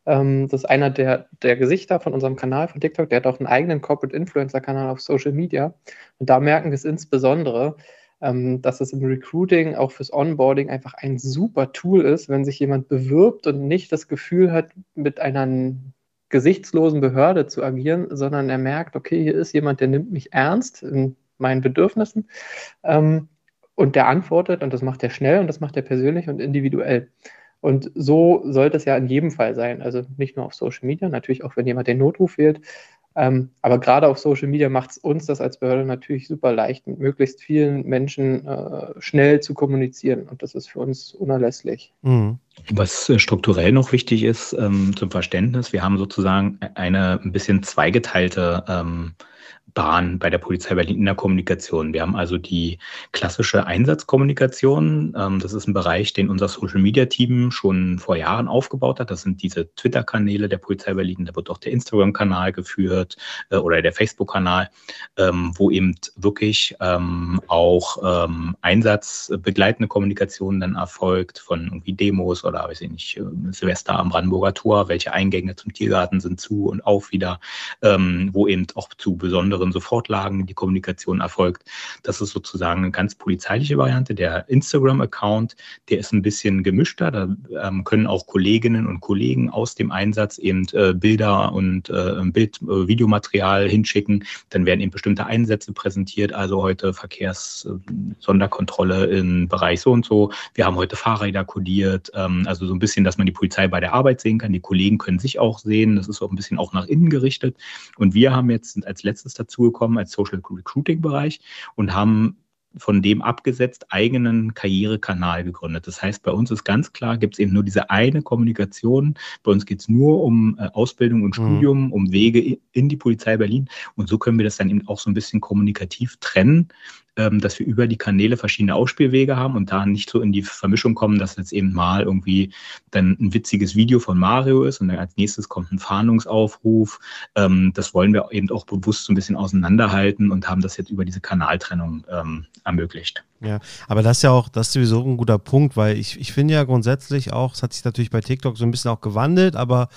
ähm, das ist einer der, der Gesichter von unserem Kanal von TikTok. Der hat auch einen eigenen Corporate Influencer-Kanal auf Social Media. Und da merken wir es insbesondere, ähm, dass es im Recruiting, auch fürs Onboarding, einfach ein super Tool ist, wenn sich jemand bewirbt und nicht das Gefühl hat, mit einer gesichtslosen Behörde zu agieren, sondern er merkt, okay, hier ist jemand, der nimmt mich ernst in meinen Bedürfnissen. Ähm, und der antwortet und das macht er schnell und das macht er persönlich und individuell. Und so sollte es ja in jedem Fall sein. Also nicht nur auf Social Media, natürlich auch, wenn jemand den Notruf wählt. Ähm, aber gerade auf Social Media macht es uns das als Behörde natürlich super leicht, mit möglichst vielen Menschen äh, schnell zu kommunizieren. Und das ist für uns unerlässlich. Mhm. Was äh, strukturell noch wichtig ist ähm, zum Verständnis, wir haben sozusagen eine ein bisschen zweigeteilte ähm, Bahn bei der Polizei Berlin in der Kommunikation. Wir haben also die klassische Einsatzkommunikation. Ähm, das ist ein Bereich, den unser Social Media Team schon vor Jahren aufgebaut hat. Das sind diese Twitter-Kanäle der Polizei Berlin. Da wird auch der Instagram-Kanal geführt äh, oder der Facebook-Kanal, ähm, wo eben wirklich ähm, auch einsatzbegleitende Kommunikation dann erfolgt von irgendwie Demos oder weiß ich nicht, äh, Silvester am Brandenburger Tor, welche Eingänge zum Tiergarten sind zu und auf wieder, wo eben auch zu besonderen anderen Sofortlagen die Kommunikation erfolgt. Das ist sozusagen eine ganz polizeiliche Variante. Der Instagram-Account, der ist ein bisschen gemischter. Da ähm, können auch Kolleginnen und Kollegen aus dem Einsatz eben äh, Bilder und äh, Bild, äh, Videomaterial hinschicken. Dann werden eben bestimmte Einsätze präsentiert. Also heute Verkehrssonderkontrolle im Bereich so und so. Wir haben heute Fahrräder kodiert. Ähm, also so ein bisschen, dass man die Polizei bei der Arbeit sehen kann. Die Kollegen können sich auch sehen. Das ist auch ein bisschen auch nach innen gerichtet. Und wir haben jetzt als letztes dazugekommen als Social Recruiting Bereich und haben von dem abgesetzt eigenen Karrierekanal gegründet. Das heißt, bei uns ist ganz klar, gibt es eben nur diese eine Kommunikation. Bei uns geht es nur um äh, Ausbildung und mhm. Studium, mhm. um Wege in die Polizei Berlin. Und so können wir das dann eben auch so ein bisschen kommunikativ trennen, dass wir über die Kanäle verschiedene Ausspielwege haben und da nicht so in die Vermischung kommen, dass jetzt eben mal irgendwie dann ein witziges Video von Mario ist und dann als nächstes kommt ein Fahndungsaufruf. Ähm, das wollen wir eben auch bewusst so ein bisschen auseinanderhalten und haben das jetzt über diese Kanaltrennung ähm, ermöglicht. Ja, aber das ist ja auch, das ist sowieso ein guter Punkt, weil ich, ich finde ja grundsätzlich auch, es hat sich natürlich bei TikTok so ein bisschen auch gewandelt, aber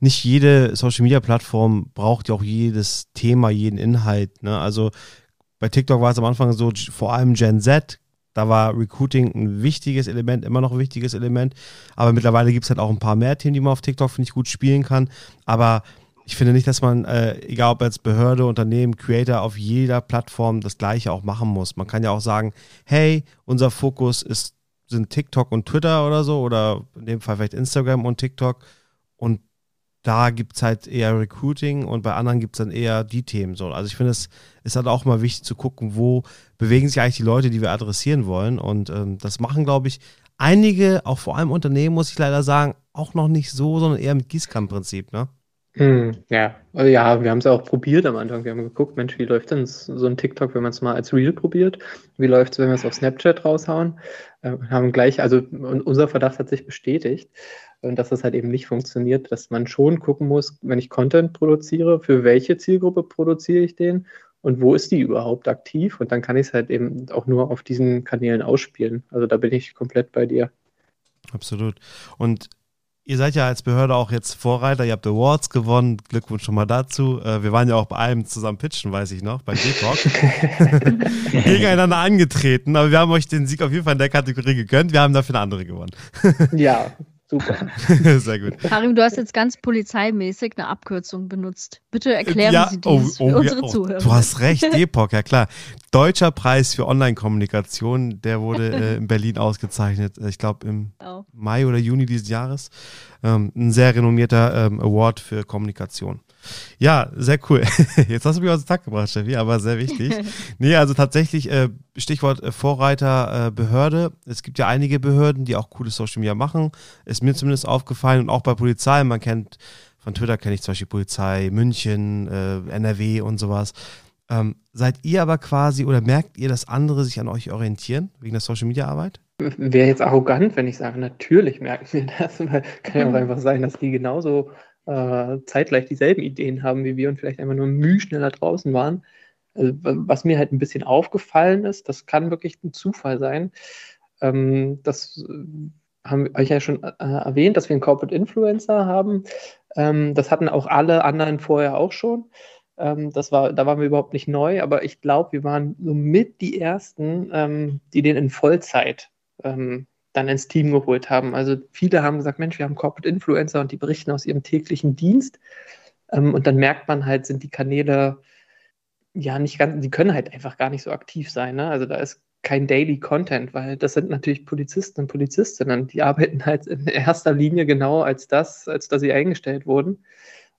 nicht jede Social Media Plattform braucht ja auch jedes Thema, jeden Inhalt. Ne? Also bei TikTok war es am Anfang so, vor allem Gen Z, da war Recruiting ein wichtiges Element, immer noch ein wichtiges Element. Aber mittlerweile gibt es halt auch ein paar mehr Themen, die man auf TikTok, finde ich, gut spielen kann. Aber ich finde nicht, dass man, äh, egal ob als Behörde, Unternehmen, Creator, auf jeder Plattform das Gleiche auch machen muss. Man kann ja auch sagen, hey, unser Fokus ist, sind TikTok und Twitter oder so, oder in dem Fall vielleicht Instagram und TikTok. Und da gibt es halt eher Recruiting und bei anderen gibt es dann eher die Themen so. Also ich finde, es ist halt auch mal wichtig zu gucken, wo bewegen sich eigentlich die Leute, die wir adressieren wollen. Und ähm, das machen, glaube ich, einige, auch vor allem Unternehmen, muss ich leider sagen, auch noch nicht so, sondern eher mit Gießkannenprinzip, ne? Hm, ja, also ja, wir haben es auch probiert am Anfang. Wir haben geguckt, Mensch, wie läuft denn so ein TikTok, wenn man es mal als Reel probiert? Wie läuft es, wenn wir es auf Snapchat raushauen? Äh, haben gleich, also unser Verdacht hat sich bestätigt und dass das halt eben nicht funktioniert, dass man schon gucken muss, wenn ich Content produziere, für welche Zielgruppe produziere ich den und wo ist die überhaupt aktiv und dann kann ich es halt eben auch nur auf diesen Kanälen ausspielen. Also da bin ich komplett bei dir. Absolut. Und Ihr seid ja als Behörde auch jetzt Vorreiter, ihr habt Awards gewonnen, Glückwunsch schon mal dazu. Äh, wir waren ja auch bei einem zusammen pitchen, weiß ich noch, bei D-Talk. Gegeneinander angetreten, aber wir haben euch den Sieg auf jeden Fall in der Kategorie gegönnt. Wir haben dafür eine andere gewonnen. ja, Super. Sehr gut. Karim, du hast jetzt ganz polizeimäßig eine Abkürzung benutzt. Bitte erklären ja, Sie dies oh, oh, für unsere ja, oh, Zuhörer. Du hast recht, EPOC, ja klar. Deutscher Preis für Online-Kommunikation, der wurde äh, in Berlin ausgezeichnet, äh, ich glaube im oh. Mai oder Juni dieses Jahres. Ähm, ein sehr renommierter ähm, Award für Kommunikation. Ja, sehr cool. Jetzt hast du mich aus dem Tag gebracht, Steffi, aber sehr wichtig. nee, also tatsächlich, äh, Stichwort äh, Vorreiter, äh, Behörde. Es gibt ja einige Behörden, die auch coole Social Media machen. Ist mir zumindest aufgefallen und auch bei Polizei. Man kennt, von Twitter kenne ich zum Beispiel Polizei München, äh, NRW und sowas. Ähm, seid ihr aber quasi oder merkt ihr, dass andere sich an euch orientieren wegen der Social Media Arbeit? Wäre jetzt arrogant, wenn ich sage, natürlich merken wir das, weil kann ja auch einfach sein, dass die genauso äh, zeitgleich dieselben Ideen haben wie wir und vielleicht einfach nur Mühe schneller draußen waren. Also, was mir halt ein bisschen aufgefallen ist, das kann wirklich ein Zufall sein. Ähm, das äh, haben ich ja schon äh, erwähnt, dass wir einen Corporate Influencer haben. Ähm, das hatten auch alle anderen vorher auch schon. Ähm, das war, da waren wir überhaupt nicht neu, aber ich glaube, wir waren so mit die ersten, ähm, die den in Vollzeit ähm, dann ins Team geholt haben. Also viele haben gesagt, Mensch, wir haben Corporate Influencer und die berichten aus ihrem täglichen Dienst. Ähm, und dann merkt man halt, sind die Kanäle ja nicht ganz, die können halt einfach gar nicht so aktiv sein. Ne? Also da ist kein Daily Content, weil das sind natürlich Polizisten und Polizistinnen, die arbeiten halt in erster Linie genau als das, als dass sie eingestellt wurden.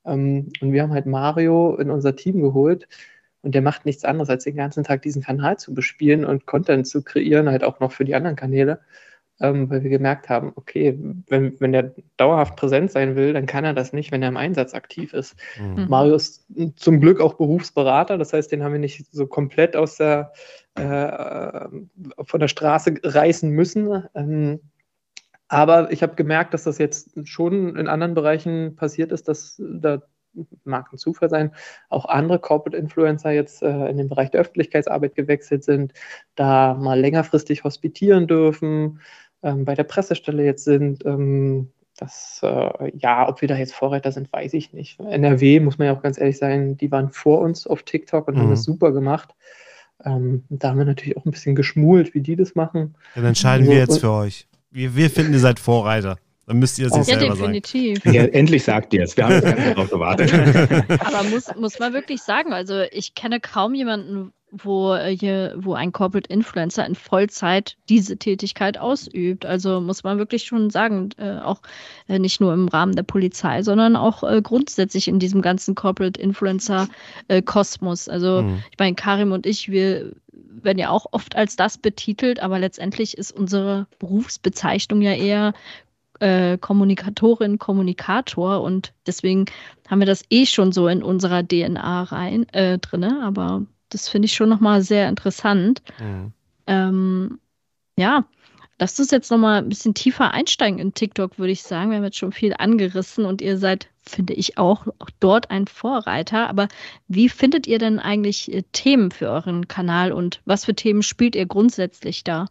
Ähm, und wir haben halt Mario in unser Team geholt und der macht nichts anderes, als den ganzen Tag diesen Kanal zu bespielen und Content zu kreieren, halt auch noch für die anderen Kanäle ähm, weil wir gemerkt haben, okay, wenn, wenn der dauerhaft präsent sein will, dann kann er das nicht, wenn er im Einsatz aktiv ist. Mhm. Mario ist zum Glück auch Berufsberater, das heißt, den haben wir nicht so komplett aus der, äh, von der Straße reißen müssen. Ähm, aber ich habe gemerkt, dass das jetzt schon in anderen Bereichen passiert ist, dass da mag ein Zufall sein, auch andere Corporate Influencer jetzt äh, in den Bereich der Öffentlichkeitsarbeit gewechselt sind, da mal längerfristig hospitieren dürfen, ähm, bei der Pressestelle jetzt sind. Ähm, das, äh, ja, ob wir da jetzt Vorreiter sind, weiß ich nicht. NRW, muss man ja auch ganz ehrlich sein, die waren vor uns auf TikTok und mhm. haben das super gemacht. Ähm, da haben wir natürlich auch ein bisschen geschmult, wie die das machen. Dann entscheiden wir jetzt für euch. Wir, wir finden, ihr seid Vorreiter. Dann müsst ihr es sich ja, selber definitiv. sagen. Ja, endlich sagt ihr es. Wir haben jetzt darauf gewartet. Aber muss, muss man wirklich sagen, also ich kenne kaum jemanden, wo, äh, hier, wo ein Corporate Influencer in Vollzeit diese Tätigkeit ausübt. Also muss man wirklich schon sagen, äh, auch äh, nicht nur im Rahmen der Polizei, sondern auch äh, grundsätzlich in diesem ganzen Corporate Influencer-Kosmos. Äh, also mhm. ich meine, Karim und ich, wir werden ja auch oft als das betitelt, aber letztendlich ist unsere Berufsbezeichnung ja eher äh, Kommunikatorin, Kommunikator und deswegen haben wir das eh schon so in unserer DNA rein äh, drinne, aber Das finde ich schon nochmal sehr interessant. Mhm. Ähm, ja, Lasst uns jetzt nochmal ein bisschen tiefer einsteigen in TikTok, würde ich sagen. Wir haben jetzt schon viel angerissen und ihr seid, finde ich, auch, auch dort ein Vorreiter. Aber wie findet ihr denn eigentlich äh, Themen für euren Kanal und was für Themen spielt ihr grundsätzlich da?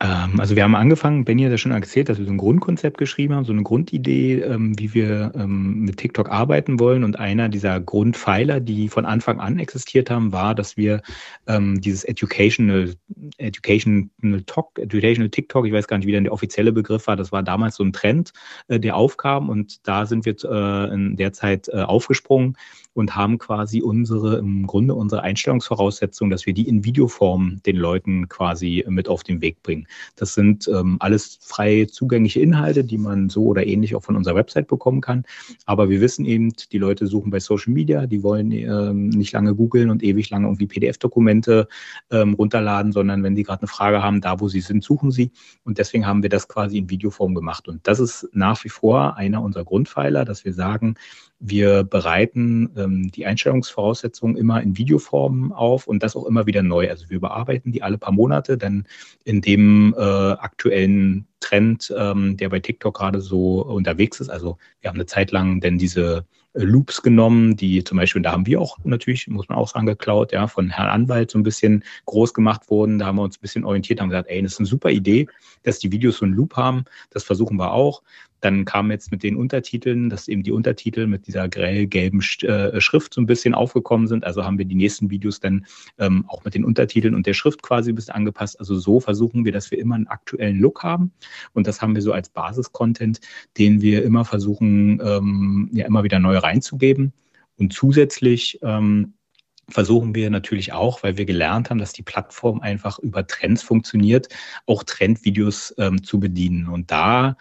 Ähm, also wir haben angefangen, Benny hat ja schon erzählt, dass wir so ein Grundkonzept geschrieben haben, so eine Grundidee, ähm, wie wir ähm, mit TikTok arbeiten wollen. Und einer dieser Grundpfeiler, die von Anfang an existiert haben, war, dass wir dieses Educational, Educational Talk, Educational TikTok, ich weiß gar nicht, wie denn der offizielle Begriff war, das war damals so ein Trend, äh, der aufkam und da sind wir äh, in der Zeit äh, aufgesprungen und haben quasi unsere, im Grunde unsere Einstellungsvoraussetzungen, dass wir die in Videoform den Leuten quasi mit auf den Weg bringen. Das sind ähm, alles frei zugängliche Inhalte, die man so oder ähnlich auch von unserer Website bekommen kann. Aber wir wissen eben, die Leute suchen bei Social Media, die wollen ähm, nicht lange googeln und ewig lange irgendwie PDF-Dokumente ähm, runterladen, sondern wenn sie gerade eine Frage haben, da wo sie sind, suchen sie. Und deswegen haben wir das quasi in Videoform gemacht. Und das ist nach wie vor einer unserer Grundpfeiler, dass wir sagen, wir bereiten ähm, die Einstellungsvoraussetzungen immer in Videoform auf und das auch immer wieder neu. Also wir überarbeiten die alle paar Monate, denn in dem äh, aktuellen Trend, ähm, der bei TikTok gerade so unterwegs ist, also wir haben eine Zeit lang denn diese äh, Loops genommen, die zum Beispiel, da haben wir auch natürlich, muss man auch sagen, geklaut, ja, von Herrn Anwalt so ein bisschen groß gemacht wurden. Da haben wir uns ein bisschen orientiert, haben gesagt, ey, das ist eine super Idee, dass die Videos so einen Loop haben. Das versuchen wir auch. Dann kam jetzt mit den Untertiteln, dass eben die Untertitel mit dieser grell-gelben äh, Schrift so ein bisschen aufgekommen sind. Also haben wir die nächsten Videos dann ähm, auch mit den Untertiteln und der Schrift quasi ein bisschen angepasst. Also so versuchen wir, dass wir immer einen aktuellen Look haben. Und das haben wir so als Basis-Content, den wir immer versuchen, ähm, ja immer wieder neu reinzugeben. Und zusätzlich ähm, versuchen wir natürlich auch, weil wir gelernt haben, dass die Plattform einfach über Trends funktioniert, auch Trendvideos ähm, zu bedienen. Und da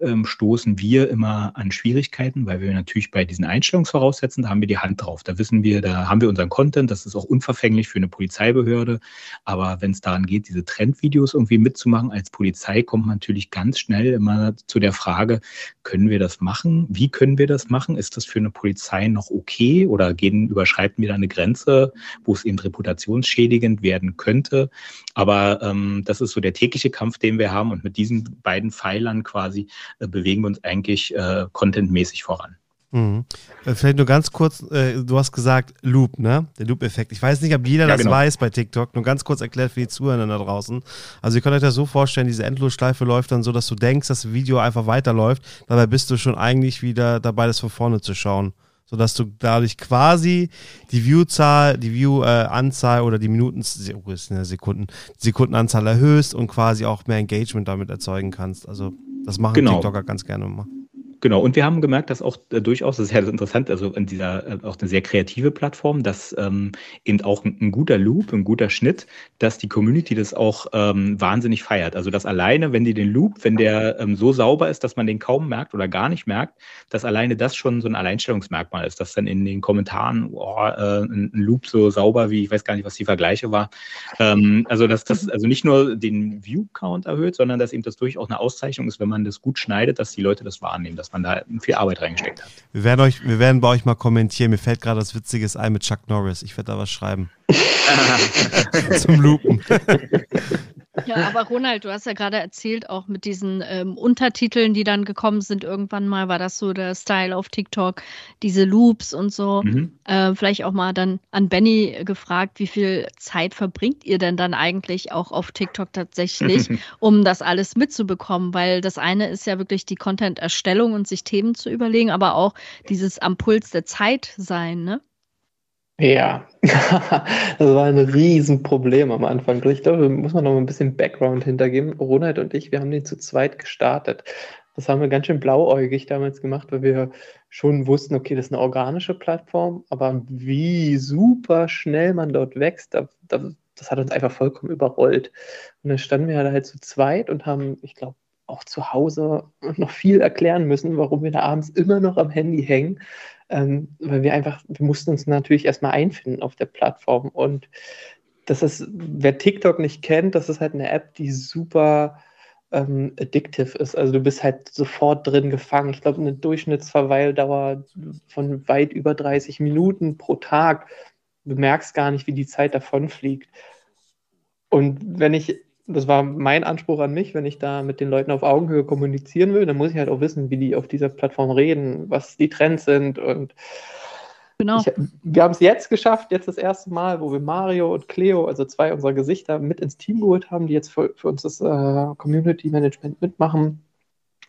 ähm, stoßen wir immer an Schwierigkeiten, weil wir natürlich bei diesen Einstellungsvoraussetzungen, da haben wir die Hand drauf. Da wissen wir, da haben wir unseren Content, das ist auch unverfänglich für eine Polizeibehörde. Aber wenn es daran geht, diese Trendvideos irgendwie mitzumachen als Polizei, kommt man natürlich ganz schnell immer zu der Frage, können wir das machen? Wie können wir das machen? Ist das für eine Polizei noch okay oder gehen, überschreiten wir da eine Grenze, wo es eben reputationsschädigend werden könnte? Aber ähm, das ist so der tägliche Kampf, den wir haben. Und mit diesen beiden Pfeilern quasi bewegen wir uns eigentlich äh, contentmäßig voran. Mhm. Äh, vielleicht nur ganz kurz, äh, du hast gesagt Loop, ne? Der Loop-Effekt. Ich weiß nicht, ob jeder ja, das genau. weiß bei TikTok. Nur ganz kurz erklärt für die Zuhörer da draußen. Also ihr könnt euch das so vorstellen, diese Endlosschleife läuft dann so, dass du denkst, dass das Video einfach weiterläuft. Dabei bist du schon eigentlich wieder dabei, das von vorne zu schauen. Sodass du dadurch quasi die View-Zahl, die View-Anzahl oder die Minuten, oh, Sekunden, Sekundenanzahl erhöhst und quasi auch mehr Engagement damit erzeugen kannst. Also das machen genau. TikToker ganz gerne mal. Genau, und wir haben gemerkt, dass auch äh, durchaus, das ist ja interessant, also in dieser äh, auch eine sehr kreative Plattform, dass ähm, eben auch ein, ein, guter Loop, ein guter Schnitt, dass die Community das auch ähm, wahnsinnig feiert. Also dass alleine, wenn die den Loop, wenn der ähm, so sauber ist, dass man den kaum merkt oder gar nicht merkt, dass alleine das schon so ein Alleinstellungsmerkmal ist, dass dann in den Kommentaren oh, äh, ein, ein, Loop so sauber wie, ich weiß gar nicht, was die Vergleiche war. Ähm, also dass das also nicht nur den View-Count erhöht, sondern dass eben das durchaus eine Auszeichnung ist, wenn man das gut schneidet, dass die Leute das wahrnehmen, dass man da viel Arbeit reingesteckt hat. Wir werden, euch, wir werden bei euch mal kommentieren. Mir fällt gerade das Witzige ein mit Chuck Norris. Ich werde da was schreiben. Zum Lupen. Ja, aber Ronald, du hast ja gerade erzählt, auch mit diesen ähm, Untertiteln, die dann gekommen sind, irgendwann mal war das so der Style auf TikTok, diese Loops und so. Mhm. Äh, vielleicht auch mal dann an Benny gefragt, wie viel Zeit verbringt ihr denn dann eigentlich auch auf TikTok tatsächlich, um das alles mitzubekommen? Weil das eine ist ja wirklich die Content-Erstellung und sich Themen zu überlegen, aber auch dieses am Puls der Zeit sein, ne? Ja, das war ein Riesenproblem am Anfang. Ich glaube, da muss man noch ein bisschen Background hintergeben. Ronald und ich, wir haben den zu zweit gestartet. Das haben wir ganz schön blauäugig damals gemacht, weil wir schon wussten, okay, das ist eine organische Plattform, aber wie super schnell man dort wächst, das, das hat uns einfach vollkommen überrollt. Und dann standen wir halt zu zweit und haben, ich glaube, auch zu Hause noch viel erklären müssen, warum wir da abends immer noch am Handy hängen, ähm, weil wir einfach, wir mussten uns natürlich erstmal einfinden auf der Plattform. Und das ist, wer TikTok nicht kennt, das ist halt eine App, die super ähm, addictive ist. Also du bist halt sofort drin gefangen. Ich glaube, eine Durchschnittsverweildauer von weit über 30 Minuten pro Tag. bemerkst gar nicht, wie die Zeit davonfliegt. Und wenn ich, das war mein Anspruch an mich, wenn ich da mit den Leuten auf Augenhöhe kommunizieren will, dann muss ich halt auch wissen, wie die auf dieser Plattform reden, was die Trends sind und Genau. Ich, wir haben es jetzt geschafft, jetzt das erste Mal, wo wir Mario und Cleo, also zwei unserer Gesichter, mit ins Team geholt haben, die jetzt für, für uns das äh, Community Management mitmachen,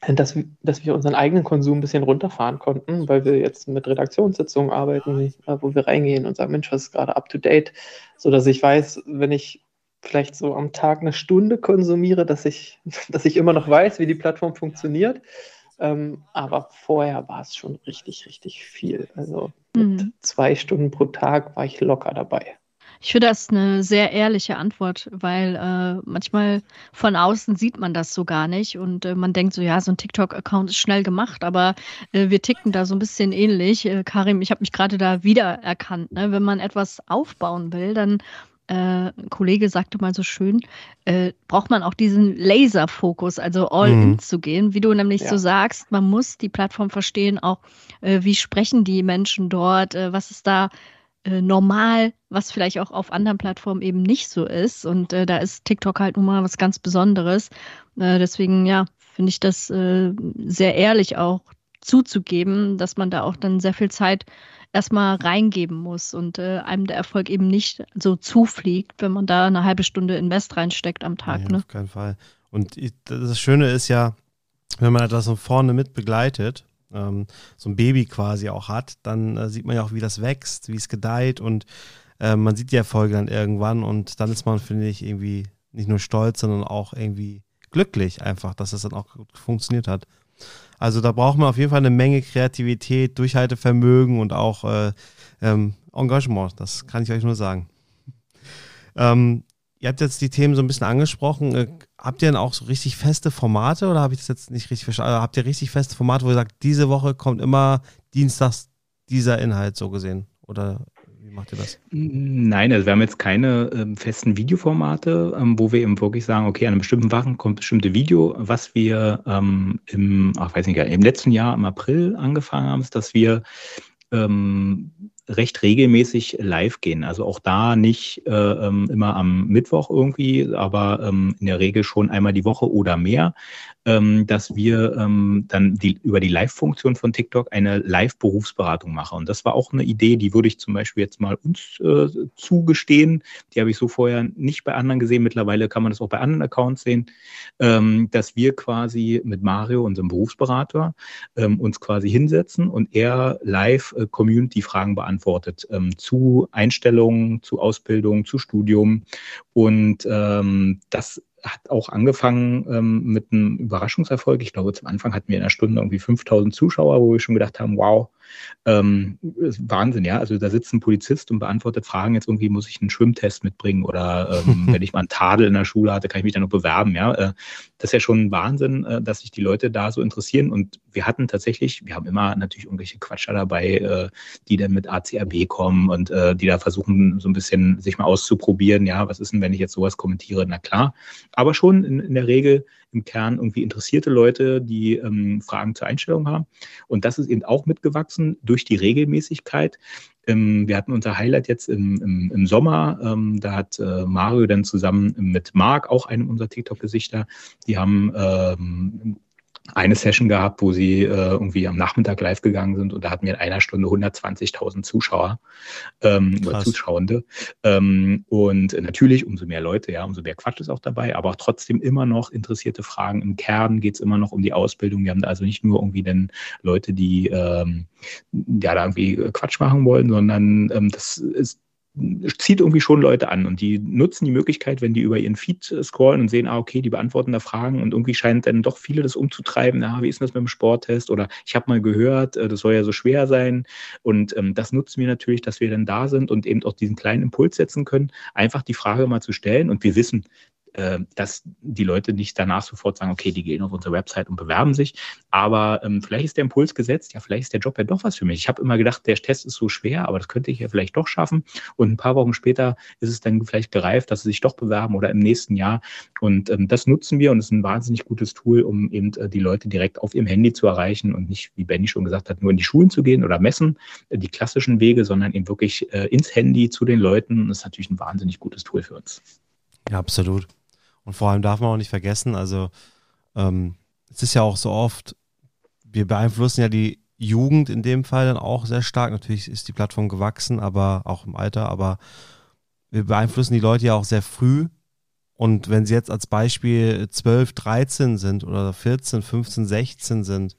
dass, dass wir unseren eigenen Konsum ein bisschen runterfahren konnten, weil wir jetzt mit Redaktionssitzungen arbeiten, äh, wo wir reingehen und sagen, Mensch, was ist gerade up to date, sodass ich weiß, wenn ich vielleicht so am Tag eine Stunde konsumiere, dass ich, dass ich immer noch weiß, wie die Plattform funktioniert. Ähm, aber vorher war es schon richtig, richtig viel. Also mit mhm. zwei Stunden pro Tag war ich locker dabei. Ich finde das eine sehr ehrliche Antwort, weil äh, manchmal von außen sieht man das so gar nicht und äh, man denkt so, ja, so ein TikTok-Account ist schnell gemacht, aber äh, wir ticken da so ein bisschen ähnlich. Äh, Karim, ich habe mich gerade da wiedererkannt. Ne? Wenn man etwas aufbauen will, dann äh, ein Kollege sagte mal so schön, äh, braucht man auch diesen Laserfokus, also all mhm. in zu gehen, wie du nämlich ja. so sagst, man muss die Plattform verstehen, auch äh, wie sprechen die Menschen dort, äh, was ist da äh, normal, was vielleicht auch auf anderen Plattformen eben nicht so ist. Und äh, da ist TikTok halt nun mal was ganz Besonderes. deswegen, ja, finde ich das sehr ehrlich auch zuzugeben, dass man da auch dann sehr viel Zeit erstmal reingeben muss und äh, einem der Erfolg eben nicht so zufliegt, wenn man da eine halbe Stunde Invest reinsteckt am Tag. Ja, ne? Auf keinen Fall. Und das Schöne ist ja, wenn man etwas von vorne mit begleitet, ähm, so ein Baby quasi auch hat, dann äh, sieht man ja auch, wie das wächst, wie es gedeiht und äh, man sieht die Erfolge dann irgendwann und dann ist man, finde ich, irgendwie nicht nur stolz, sondern auch irgendwie glücklich einfach, dass es das dann auch funktioniert hat. Also da braucht man auf jeden Fall eine Menge Kreativität, Durchhaltevermögen und auch äh, ähm, Engagement. Das kann ich euch nur sagen. Ähm, ihr habt jetzt die Themen so ein bisschen angesprochen. Äh, habt ihr denn auch so richtig feste Formate oder habe ich das jetzt nicht richtig verstanden? Also habt ihr richtig feste Formate, wo ihr sagt, diese Woche kommt immer dienstags dieser Inhalt so gesehen? Oder macht ihr das? Nein, also wir haben jetzt keine ähm, festen Videoformate, ähm, wo wir eben wirklich sagen, okay, an einem bestimmten Wochen kommt bestimmte Video. Was wir ähm, im, ach, weiß nicht, im letzten Jahr im April angefangen haben, ist, dass wir ähm, recht regelmäßig live gehen. Also auch da nicht äh, ähm, immer am Mittwoch irgendwie, aber ähm, in der Regel schon einmal die Woche oder mehr ähm, dass wir ähm, dann die, über die Live-Funktion von TikTok eine Live-Berufsberatung machen. Und das war auch eine Idee, die würde ich zum Beispiel jetzt mal uns äh, zugestehen. Die habe ich so vorher nicht bei anderen gesehen. Mittlerweile kann man das auch bei anderen Accounts sehen, ähm, dass wir quasi mit Mario, unserem Berufsberater, ähm, uns quasi hinsetzen und er live äh, Community-Fragen beantwortet ähm, zu Einstellungen, zu Ausbildung, zu Studium. Und ähm, das hat auch angefangen ähm, mit einem Überraschungserfolg. Ich glaube, zum Anfang hatten wir in einer Stunde irgendwie 5000 Zuschauer, wo wir schon gedacht haben, wow, ähm, Wahnsinn, ja. Also da sitzt ein Polizist und beantwortet Fragen. Jetzt irgendwie muss ich einen Schwimmtest mitbringen oder ähm, wenn ich mal einen Tadel in der Schule hatte, kann ich mich dann noch bewerben, ja. Äh, das ist ja schon ein Wahnsinn, äh, dass sich die Leute da so interessieren. Und wir hatten tatsächlich, wir haben immer natürlich irgendwelche Quatscher dabei, äh, die dann mit ACRB kommen und äh, die da versuchen, so ein bisschen sich mal auszuprobieren. Ja, was ist denn, wenn ich jetzt sowas kommentiere? Na klar. Aber schon in, in der Regel im Kern irgendwie interessierte Leute, die ähm, Fragen zur Einstellung haben. Und das ist eben auch mitgewachsen durch die Regelmäßigkeit. Ähm, wir hatten unser Highlight jetzt im, im, im Sommer. Ähm, da hat äh, Mario dann zusammen mit Marc, auch einem unserer TikTok-Gesichter, die haben ähm, eine Session gehabt, wo sie äh, irgendwie am Nachmittag live gegangen sind und da hatten wir in einer Stunde 120.000 Zuschauer ähm, oder Zuschauende. Ähm, und natürlich, umso mehr Leute, ja, umso mehr Quatsch ist auch dabei, aber auch trotzdem immer noch interessierte Fragen. Im Kern geht es immer noch um die Ausbildung. Wir haben da also nicht nur irgendwie dann Leute, die ähm, ja da irgendwie Quatsch machen wollen, sondern ähm, das ist zieht irgendwie schon Leute an und die nutzen die Möglichkeit, wenn die über ihren Feed scrollen und sehen, ah, okay, die beantworten da Fragen und irgendwie scheint dann doch viele das umzutreiben, na, wie ist das mit dem Sporttest? Oder ich habe mal gehört, äh, das soll ja so schwer sein. Und ähm, das nutzen wir natürlich, dass wir dann da sind und eben auch diesen kleinen Impuls setzen können, einfach die Frage mal zu stellen. Und wir wissen, äh, dass die Leute nicht danach sofort sagen, okay, die gehen auf unsere Website und bewerben sich. Aber ähm, vielleicht ist der Impuls gesetzt, ja, vielleicht ist der Job ja doch was für mich. Ich habe immer gedacht, der Test ist so schwer, aber das könnte ich ja vielleicht doch schaffen. Und ein paar Wochen später ist es dann vielleicht gereift, dass sie sich doch bewerben oder im nächsten Jahr. Und ähm, das nutzen wir und es ist ein wahnsinnig gutes Tool, um eben äh, die Leute direkt auf ihrem Handy zu erreichen und nicht, wie Benny schon gesagt hat, nur in die Schulen zu gehen oder messen, äh, die klassischen Wege, sondern eben wirklich äh, ins Handy zu den Leuten. Das ist natürlich ein wahnsinnig gutes Tool für uns. Ja, absolut. Und vor allem darf man auch nicht vergessen, also ähm, es ist ja auch so oft, wir beeinflussen ja die Jugend in dem Fall dann auch sehr stark. Natürlich ist die Plattform gewachsen, aber auch im Alter, aber wir beeinflussen die Leute ja auch sehr früh. Und wenn sie jetzt als Beispiel 12, 13 sind oder 14, 15, 16 sind,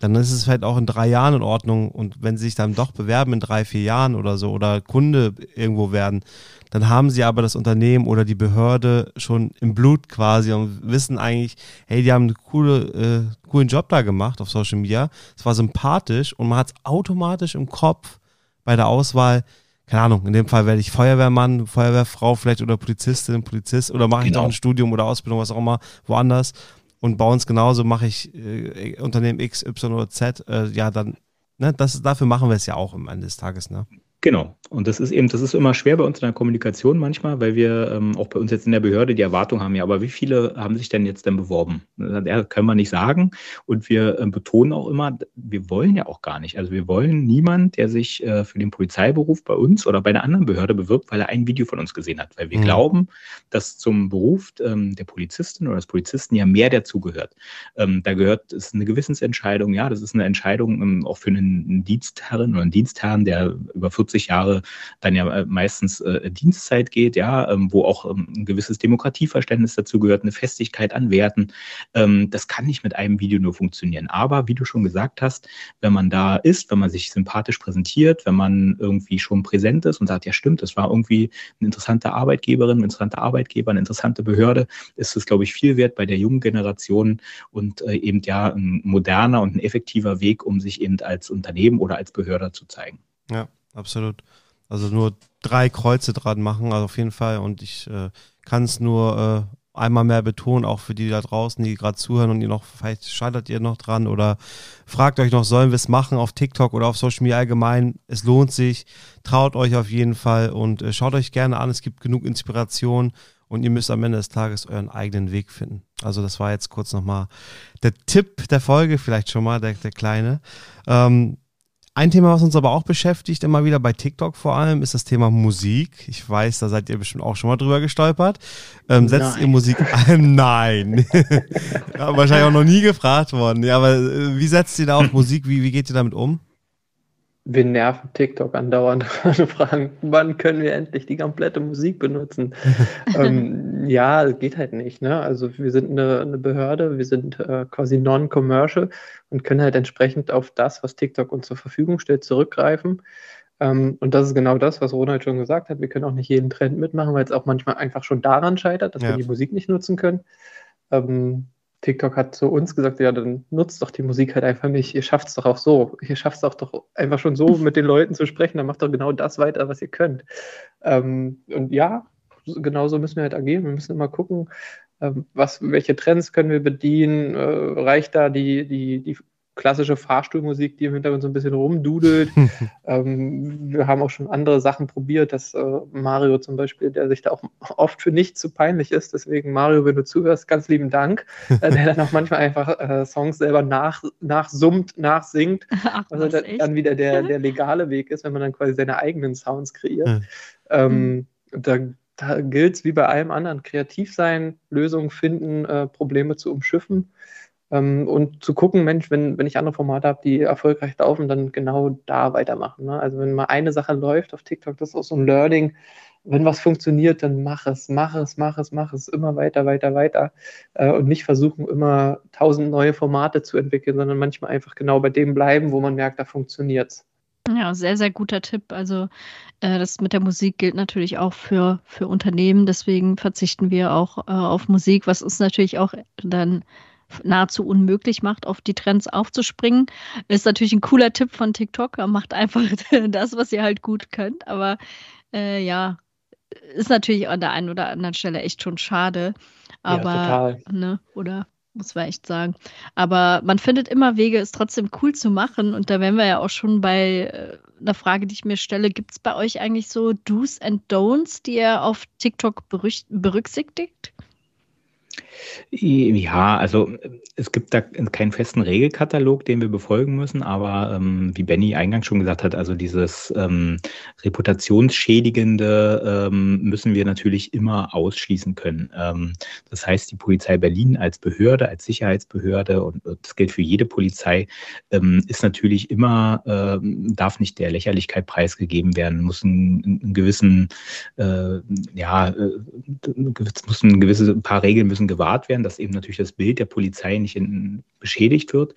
dann ist es vielleicht auch in drei Jahren in Ordnung. Und wenn sie sich dann doch bewerben in drei, vier Jahren oder so oder Kunde irgendwo werden, dann haben sie aber das Unternehmen oder die Behörde schon im Blut quasi und wissen eigentlich, hey, die haben einen coole, äh, coolen Job da gemacht auf Social Media. Es war sympathisch und man hat es automatisch im Kopf bei der Auswahl, keine Ahnung, in dem Fall werde ich Feuerwehrmann, Feuerwehrfrau vielleicht oder Polizistin, Polizist oder mache ich genau. doch ein Studium oder Ausbildung, was auch immer, woanders. Und bei uns genauso mache ich äh, Unternehmen X, Y oder Z, äh, ja, dann, ne, das, dafür machen wir es ja auch am Ende des Tages, ne? Genau. Und das ist eben, das ist immer schwer bei uns in der Kommunikation manchmal, weil wir ähm, auch bei uns jetzt in der Behörde die Erwartung haben, ja, aber wie viele haben sich denn jetzt denn beworben? Das können wir nicht sagen. Und wir äh, betonen auch immer, wir wollen ja auch gar nicht. Also wir wollen niemand, der sich äh, für den Polizeiberuf bei uns oder bei einer anderen Behörde bewirbt, weil er ein Video von uns gesehen hat. Weil wir mhm. glauben, dass zum Beruf ähm, der Polizistin oder des Polizisten ja mehr dazugehört. Ähm, da gehört es eine Gewissensentscheidung, ja, das ist eine Entscheidung ähm, auch für einen, einen Dienstherrin oder einen Dienstherrn, der über 40 40 Jahre dann ja äh, meistens äh, Dienstzeit geht, ja, ähm, wo auch ähm, ein gewisses Demokratieverständnis dazu gehört, eine Festigkeit an Werten. Ähm, das kann nicht mit einem Video nur funktionieren. Aber wie du schon gesagt hast, wenn man da ist, wenn man sich sympathisch präsentiert, wenn man irgendwie schon präsent ist und sagt, ja stimmt, das war irgendwie eine interessante Arbeitgeberin, ein interessanter Arbeitgeber, eine interessante Behörde, ist es, glaube ich, viel wert bei der jungen Generation und äh, eben ja ein moderner und ein effektiver Weg, um sich eben als Unternehmen oder als Behörde zu zeigen. Ja absolut. Also nur drei Kreuze dran machen, also auf jeden Fall. Und ich äh, kann es nur äh, einmal mehr betonen, auch für die da draußen, die gerade zuhören und ihr noch, vielleicht scheitert ihr noch dran oder fragt euch noch, sollen wir es machen auf TikTok oder auf Social Media allgemein? Es lohnt sich, traut euch auf jeden Fall und äh, schaut euch gerne an, es gibt genug Inspiration und ihr müsst am Ende des Tages euren eigenen Weg finden. Also das war jetzt kurz nochmal der Tipp der Folge, vielleicht schon mal, der, der kleine. Ähm, ein Thema, was uns aber auch beschäftigt, immer wieder bei TikTok vor allem, ist das Thema Musik. Ich weiß, da seid ihr bestimmt auch schon mal drüber gestolpert. Ähm, setzt Nein. ihr Musik ein? Nein. ja, wahrscheinlich auch noch nie gefragt worden. Ja, aber äh, wie setzt ihr da auf Musik? Wie, wie geht ihr damit um? Wir nerven TikTok andauernd und fragen, wann können wir endlich die komplette Musik benutzen? ähm, ja, geht halt nicht. Ne? Also wir sind eine, eine Behörde, wir sind äh, quasi non-commercial und können halt entsprechend auf das, was TikTok uns zur Verfügung stellt, zurückgreifen. Ähm, und das ist genau das, was Ronald schon gesagt hat. Wir können auch nicht jeden Trend mitmachen, weil es auch manchmal einfach schon daran scheitert, dass ja. wir die Musik nicht nutzen können. Ähm, TikTok hat zu uns gesagt, ja, dann nutzt doch die Musik halt einfach nicht. Ihr schafft es doch auch so. Ihr schafft es auch doch einfach schon so, mit den Leuten zu sprechen. Dann macht doch genau das weiter, was ihr könnt. Ähm, und ja, genauso müssen wir halt agieren. Wir müssen immer gucken, ähm, was, welche Trends können wir bedienen. Äh, reicht da die, die, die klassische Fahrstuhlmusik, die im Hintergrund so ein bisschen rumdudelt. ähm, wir haben auch schon andere Sachen probiert, dass äh, Mario zum Beispiel, der sich da auch oft für nichts zu peinlich ist, deswegen Mario, wenn du zuhörst, ganz lieben Dank, äh, der dann auch manchmal einfach äh, Songs selber nach, nachsummt, nachsingt, Ach, was dann, dann wieder der, der legale Weg ist, wenn man dann quasi seine eigenen Sounds kreiert. Hm. Ähm, da da gilt es wie bei allem anderen, kreativ sein, Lösungen finden, äh, Probleme zu umschiffen ähm, und zu gucken, Mensch, wenn, wenn ich andere Formate habe, die erfolgreich laufen, dann genau da weitermachen. Ne? Also wenn mal eine Sache läuft auf TikTok, das ist auch so ein Learning. Wenn was funktioniert, dann mach es, mach es, mach es, mach es, immer weiter, weiter, weiter. Äh, und nicht versuchen, immer tausend neue Formate zu entwickeln, sondern manchmal einfach genau bei dem bleiben, wo man merkt, da funktioniert es. Ja, sehr, sehr guter Tipp. Also äh, das mit der Musik gilt natürlich auch für, für Unternehmen. Deswegen verzichten wir auch äh, auf Musik, was uns natürlich auch dann nahezu unmöglich macht, auf die Trends aufzuspringen. Ist natürlich ein cooler Tipp von TikTok. Macht einfach das, was ihr halt gut könnt. Aber äh, ja, ist natürlich an der einen oder anderen Stelle echt schon schade. Aber, ja, total. Ne, oder? muss man echt sagen. Aber man findet immer Wege, es trotzdem cool zu machen. Und da wären wir ja auch schon bei äh, einer Frage, die ich mir stelle. Gibt es bei euch eigentlich so Do's and Don'ts, die ihr auf TikTok berücksichtigt? Ja, also es gibt da keinen festen Regelkatalog, den wir befolgen müssen, aber ähm, wie Benny eingangs schon gesagt hat, also dieses ähm, reputationsschädigende ähm, müssen wir natürlich immer ausschließen können. Ähm, das heißt, die Polizei Berlin als Behörde, als Sicherheitsbehörde und, das gilt für jede Polizei, ähm, ist natürlich immer, ähm, darf nicht der Lächerlichkeit preisgegeben werden, muss einen, einen gewissen, äh, ja, äh, muss ein gewisse paar Regeln müssen gewahrt werden, dass eben natürlich das Bild der Polizei nicht in, beschädigt wird.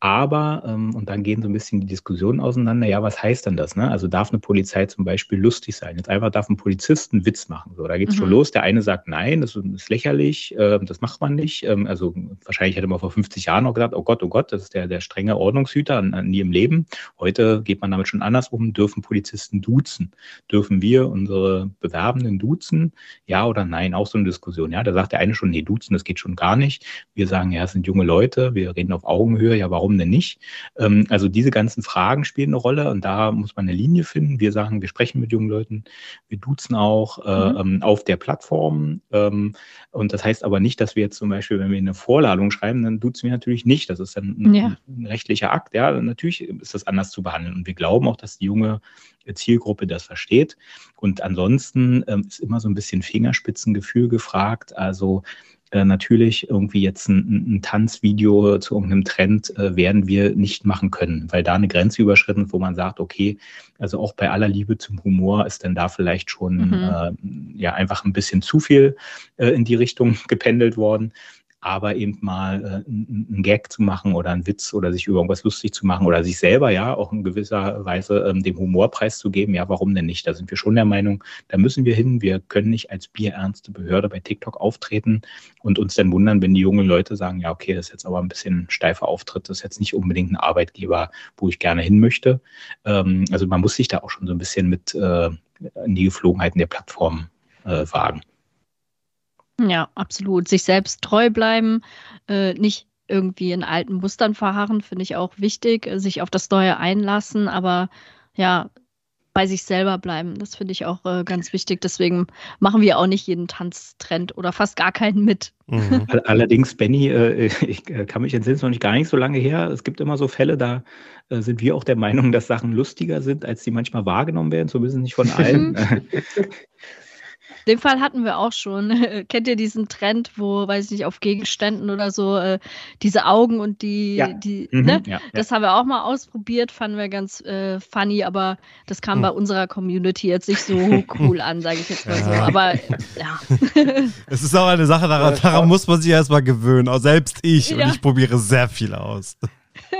Aber, ähm, und dann gehen so ein bisschen die Diskussionen auseinander, ja, was heißt denn das? Ne? Also darf eine Polizei zum Beispiel lustig sein? Jetzt einfach darf ein Polizist einen Witz machen. So, da geht es mhm. schon los. Der eine sagt, nein, das ist lächerlich, äh, das macht man nicht. Ähm, also wahrscheinlich hätte man vor 50 Jahren noch gesagt, oh Gott, oh Gott, das ist der, der strenge Ordnungshüter nie im Leben. Heute geht man damit schon anders um, dürfen Polizisten duzen? Dürfen wir unsere Bewerbenden duzen? Ja oder nein? Auch so eine Diskussion. Ja, da sagt der eine schon, nee, duzen, das geht schon gar nicht. Wir sagen, ja, es sind junge Leute, wir reden auf Augenhöhe, ja, warum warum denn nicht? Ähm, also diese ganzen Fragen spielen eine Rolle und da muss man eine Linie finden. Wir sagen, wir sprechen mit jungen Leuten, wir duzen auch äh, mhm. Ähm, auf der Plattform. Ähm, und das heißt aber nicht, dass wir jetzt zum Beispiel, wenn wir eine Vorladung schreiben, dann duzen wir natürlich nicht. Das ist dann ein, ja. ein rechtlicher Akt. Ja, natürlich ist das anders zu behandeln. Und wir glauben auch, dass die junge Zielgruppe das versteht. Und ansonsten ähm, ist immer so ein bisschen Fingerspitzengefühl gefragt. Also äh, natürlich irgendwie jetzt ein, ein, Tanzvideo zu irgendeinem Trend äh, werden wir nicht machen können, weil da eine Grenze überschritten, wo man sagt, okay, also auch bei aller Liebe zum Humor ist dann da vielleicht schon mhm. äh, ja einfach ein bisschen zu viel äh, in die Richtung gependelt worden aber eben mal äh, einen Gag zu machen oder einen Witz oder sich über irgendwas lustig zu machen oder sich selber ja auch in gewisser Weise ähm, dem Humorpreis zu geben, ja, warum denn nicht? Da sind wir schon der Meinung, da müssen wir hin. Wir können nicht als bierernste Behörde bei TikTok auftreten und uns dann wundern, wenn die jungen Leute sagen, ja, okay, das ist jetzt aber ein bisschen steifer Auftritt, das ist jetzt nicht unbedingt ein Arbeitgeber, wo ich gerne hin möchte. Ähm, also man muss sich da auch schon so ein bisschen mit äh, in die Geflogenheiten der Plattform äh, wagen. Ja, absolut. Sich selbst treu bleiben, äh, nicht irgendwie in alten Mustern verharren, finde ich auch wichtig, äh, sich auf das Neue einlassen, aber ja, bei sich selber bleiben. Das finde ich auch äh, ganz wichtig. Deswegen machen wir auch nicht jeden Tanztrend oder fast gar keinen mit. Mhm. Allerdings, Benny, äh, ich äh, kann mich entsinnen, es noch nicht gar nicht so lange her. Es gibt immer so Fälle, da äh, sind wir auch der Meinung, dass Sachen lustiger sind, als sie manchmal wahrgenommen werden. So wissen nicht von allen. Den Fall hatten wir auch schon. Kennt ihr diesen Trend, wo, weiß ich nicht, auf Gegenständen oder so, äh, diese Augen und die, ja. die mhm, ne? Ja, das haben wir auch mal ausprobiert, fanden wir ganz äh, funny, aber das kam mhm. bei unserer Community jetzt nicht so cool an, sage ich jetzt mal so. Aber ja. Es ist auch eine Sache, daran, daran muss man sich erstmal gewöhnen. Auch selbst ich. Und ich probiere sehr viel aus.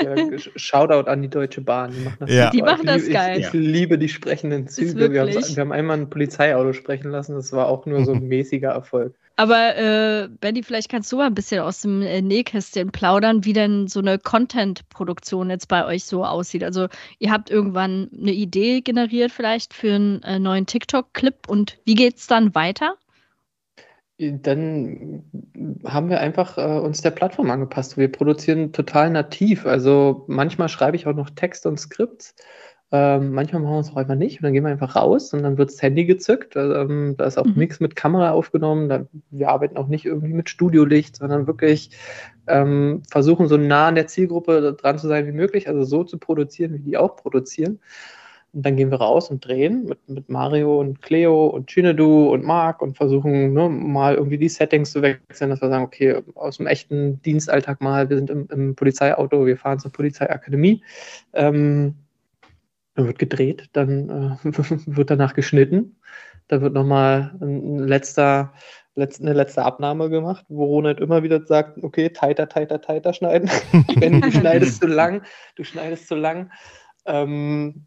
Ja, Shoutout an die Deutsche Bahn. Die machen das, ja. die machen das geil. Ich, ich, liebe die sprechenden Züge. Wir, wir, haben einmal ein Polizeiauto sprechen lassen. Das war auch nur so ein mäßiger Erfolg. Aber äh, Benny, vielleicht kannst du mal ein bisschen aus dem äh, Nähkästchen plaudern, wie denn so eine Content-Produktion jetzt bei euch so aussieht. Also ihr habt irgendwann eine Idee generiert vielleicht für einen äh, neuen TikTok-Clip und wie geht es dann weiter? Dann haben wir einfach äh, uns der Plattform angepasst. Wir produzieren total nativ. Also manchmal schreibe ich auch noch Text und Skripts. Ähm, manchmal machen wir es auch einfach nicht und dann gehen wir einfach raus und dann wird das Handy gezückt. Ähm, da ist auch mhm. nichts mit Kamera aufgenommen. Da, wir arbeiten auch nicht irgendwie mit Studiolicht, sondern wirklich ähm, versuchen so nah an der Zielgruppe dran zu sein wie möglich, also so zu produzieren, wie die auch produzieren. Und dann gehen wir raus und drehen mit, mit Mario und Cleo und Chinedu und Marc und versuchen ne, mal irgendwie die Settings zu wechseln, dass wir sagen, okay, aus dem echten Dienstalltag mal, wir sind im, im Polizeiauto, wir fahren zur Polizeiakademie. Ähm, dann wird gedreht, dann äh, wird danach geschnitten. Da wird nochmal ein letzter, letzt, eine letzte Abnahme gemacht, wo Ronald immer wieder sagt, okay, tighter, tighter, tighter schneiden. Wenn du schneidest zu lang, du schneidest zu lang. Ähm,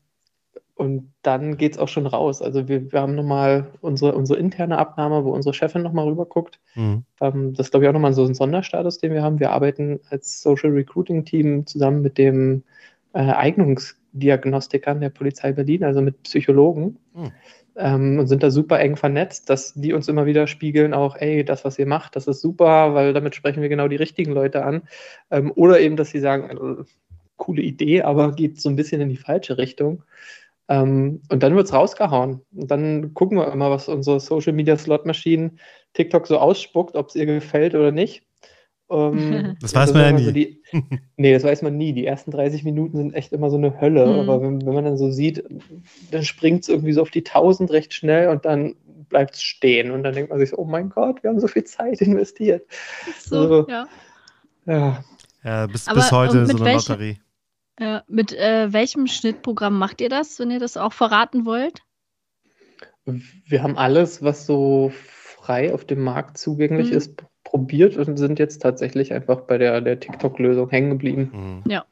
und dann geht es auch schon raus. Also wir, wir haben nochmal unsere, unsere interne Abnahme, wo unsere Chefin nochmal rüberguckt. Mhm. Ähm, das ist, glaube ich, auch nochmal so ein Sonderstatus, den wir haben. Wir arbeiten als Social Recruiting Team zusammen mit dem äh, Eignungs Diagnostikern der Polizei Berlin, also mit Psychologen. Hm. Ähm, und sind da super eng vernetzt, dass die uns immer wieder spiegeln, auch, ey, das, was ihr macht, das ist super, weil damit sprechen wir genau die richtigen Leute an. Ähm, oder eben, dass sie sagen, äh, coole Idee, aber geht so ein bisschen in die falsche Richtung. Ähm, und dann wird es rausgehauen. Und dann gucken wir immer, was unsere Social Media Slot Maschinen TikTok so ausspuckt, ob es ihr gefällt oder nicht. Ähm, das weiß man ja nie. So die, nee, das weiß man nie. Die ersten 30 Minuten sind echt immer so eine Hölle. Mhm. Aber wenn, wenn, man dann so sieht, dann springt es irgendwie so auf die 1000 recht schnell und dann bleibt es stehen. Und dann denkt man sich so, oh mein Gott, wir haben so viel Zeit investiert. So, also, ja. Ja, ja bis, bis heute so eine welche, Lotterie. Ja, mit äh, welchem Schnittprogramm macht ihr das, wenn ihr das auch verraten wollt? Wir haben alles, was so frei auf dem Markt zugänglich mhm. ist, probiert und sind jetzt tatsächlich einfach bei der, der TikTok-Lösung hängen geblieben. Mhm. Ja.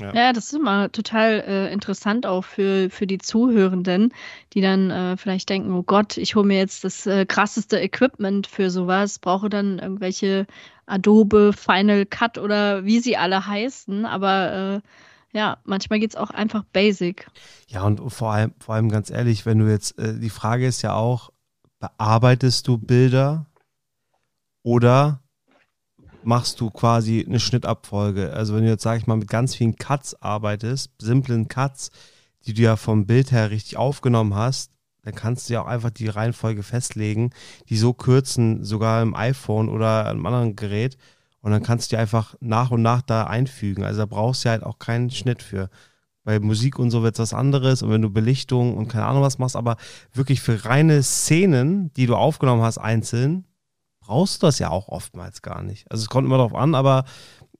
Ja. ja. das ist immer total äh, interessant auch für, für die Zuhörenden, die dann äh, vielleicht denken, oh Gott, ich hole mir jetzt das äh, krasseste Equipment für sowas, brauche dann irgendwelche Adobe, Final Cut oder wie sie alle heißen, aber äh, ja, manchmal geht es auch einfach basic. Ja, und vor allem, vor allem ganz ehrlich, wenn du jetzt, äh, die Frage ist ja auch, bearbeitest du Bilder oder machst du quasi eine Schnittabfolge? Also wenn du jetzt, sag ich mal, mit ganz vielen Cuts arbeitest, simplen Cuts, die du ja vom Bild her richtig aufgenommen hast, dann kannst du ja auch einfach die Reihenfolge festlegen, die so kürzen, sogar im iPhone oder einem anderen Gerät. Und dann kannst du die einfach nach und nach da einfügen. Also da brauchst du halt auch keinen Schnitt für. Bei Musik und so wird es was anderes und wenn du Belichtung und keine Ahnung was machst, aber wirklich für reine Szenen, die du aufgenommen hast, einzeln, brauchst du das ja auch oftmals gar nicht. Also es kommt immer darauf an, aber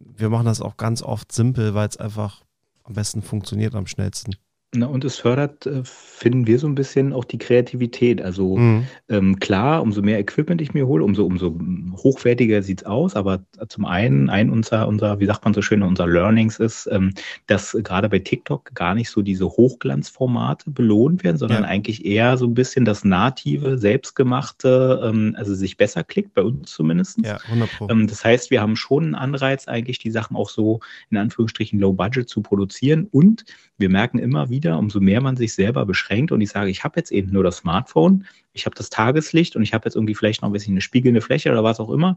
wir machen das auch ganz oft simpel, weil es einfach am besten funktioniert, am schnellsten. Na, und es fördert, äh, finden wir so ein bisschen auch die Kreativität. Also mhm. ähm, klar, umso mehr Equipment ich mir hole, umso, umso hochwertiger sieht es aus. Aber zum einen, ein unser, unser, wie sagt man so schön, unser Learnings ist, ähm, dass gerade bei TikTok gar nicht so diese Hochglanzformate belohnt werden, sondern ja. eigentlich eher so ein bisschen das native, selbstgemachte, ähm, also sich besser klickt, bei uns zumindest. Ja, 100 Pro. Ähm, das heißt, wir haben schon einen Anreiz, eigentlich die Sachen auch so in Anführungsstrichen low budget zu produzieren. Und wir merken immer wieder, umso mehr man sich selber beschränkt und ich sage, ich habe jetzt eben nur das Smartphone, ich habe das Tageslicht und ich habe jetzt irgendwie vielleicht noch ein bisschen eine spiegelnde Fläche oder was auch immer.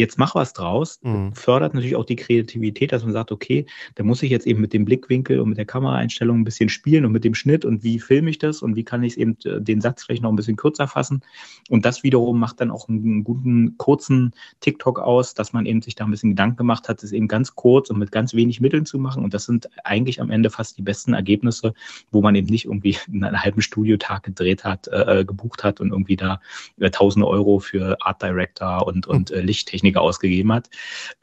Jetzt mach was draus. Mhm. Fördert natürlich auch die Kreativität, dass man sagt, okay, da muss ich jetzt eben mit dem Blickwinkel und mit der Kameraeinstellung ein bisschen spielen und mit dem Schnitt und wie filme ich das und wie kann ich eben äh, den Satz vielleicht noch ein bisschen kürzer fassen. Und das wiederum macht dann auch einen guten, kurzen TikTok aus, dass man eben sich da ein bisschen Gedanken gemacht hat, es eben ganz kurz und mit ganz wenig Mitteln zu machen. Und das sind eigentlich am Ende fast die besten Ergebnisse, wo man eben nicht irgendwie einen halben Studiotag gedreht hat, äh, äh gebucht hat und irgendwie da äh, tausende Euro für Art Director und, und äh, Lichttechniker ausgegeben hat.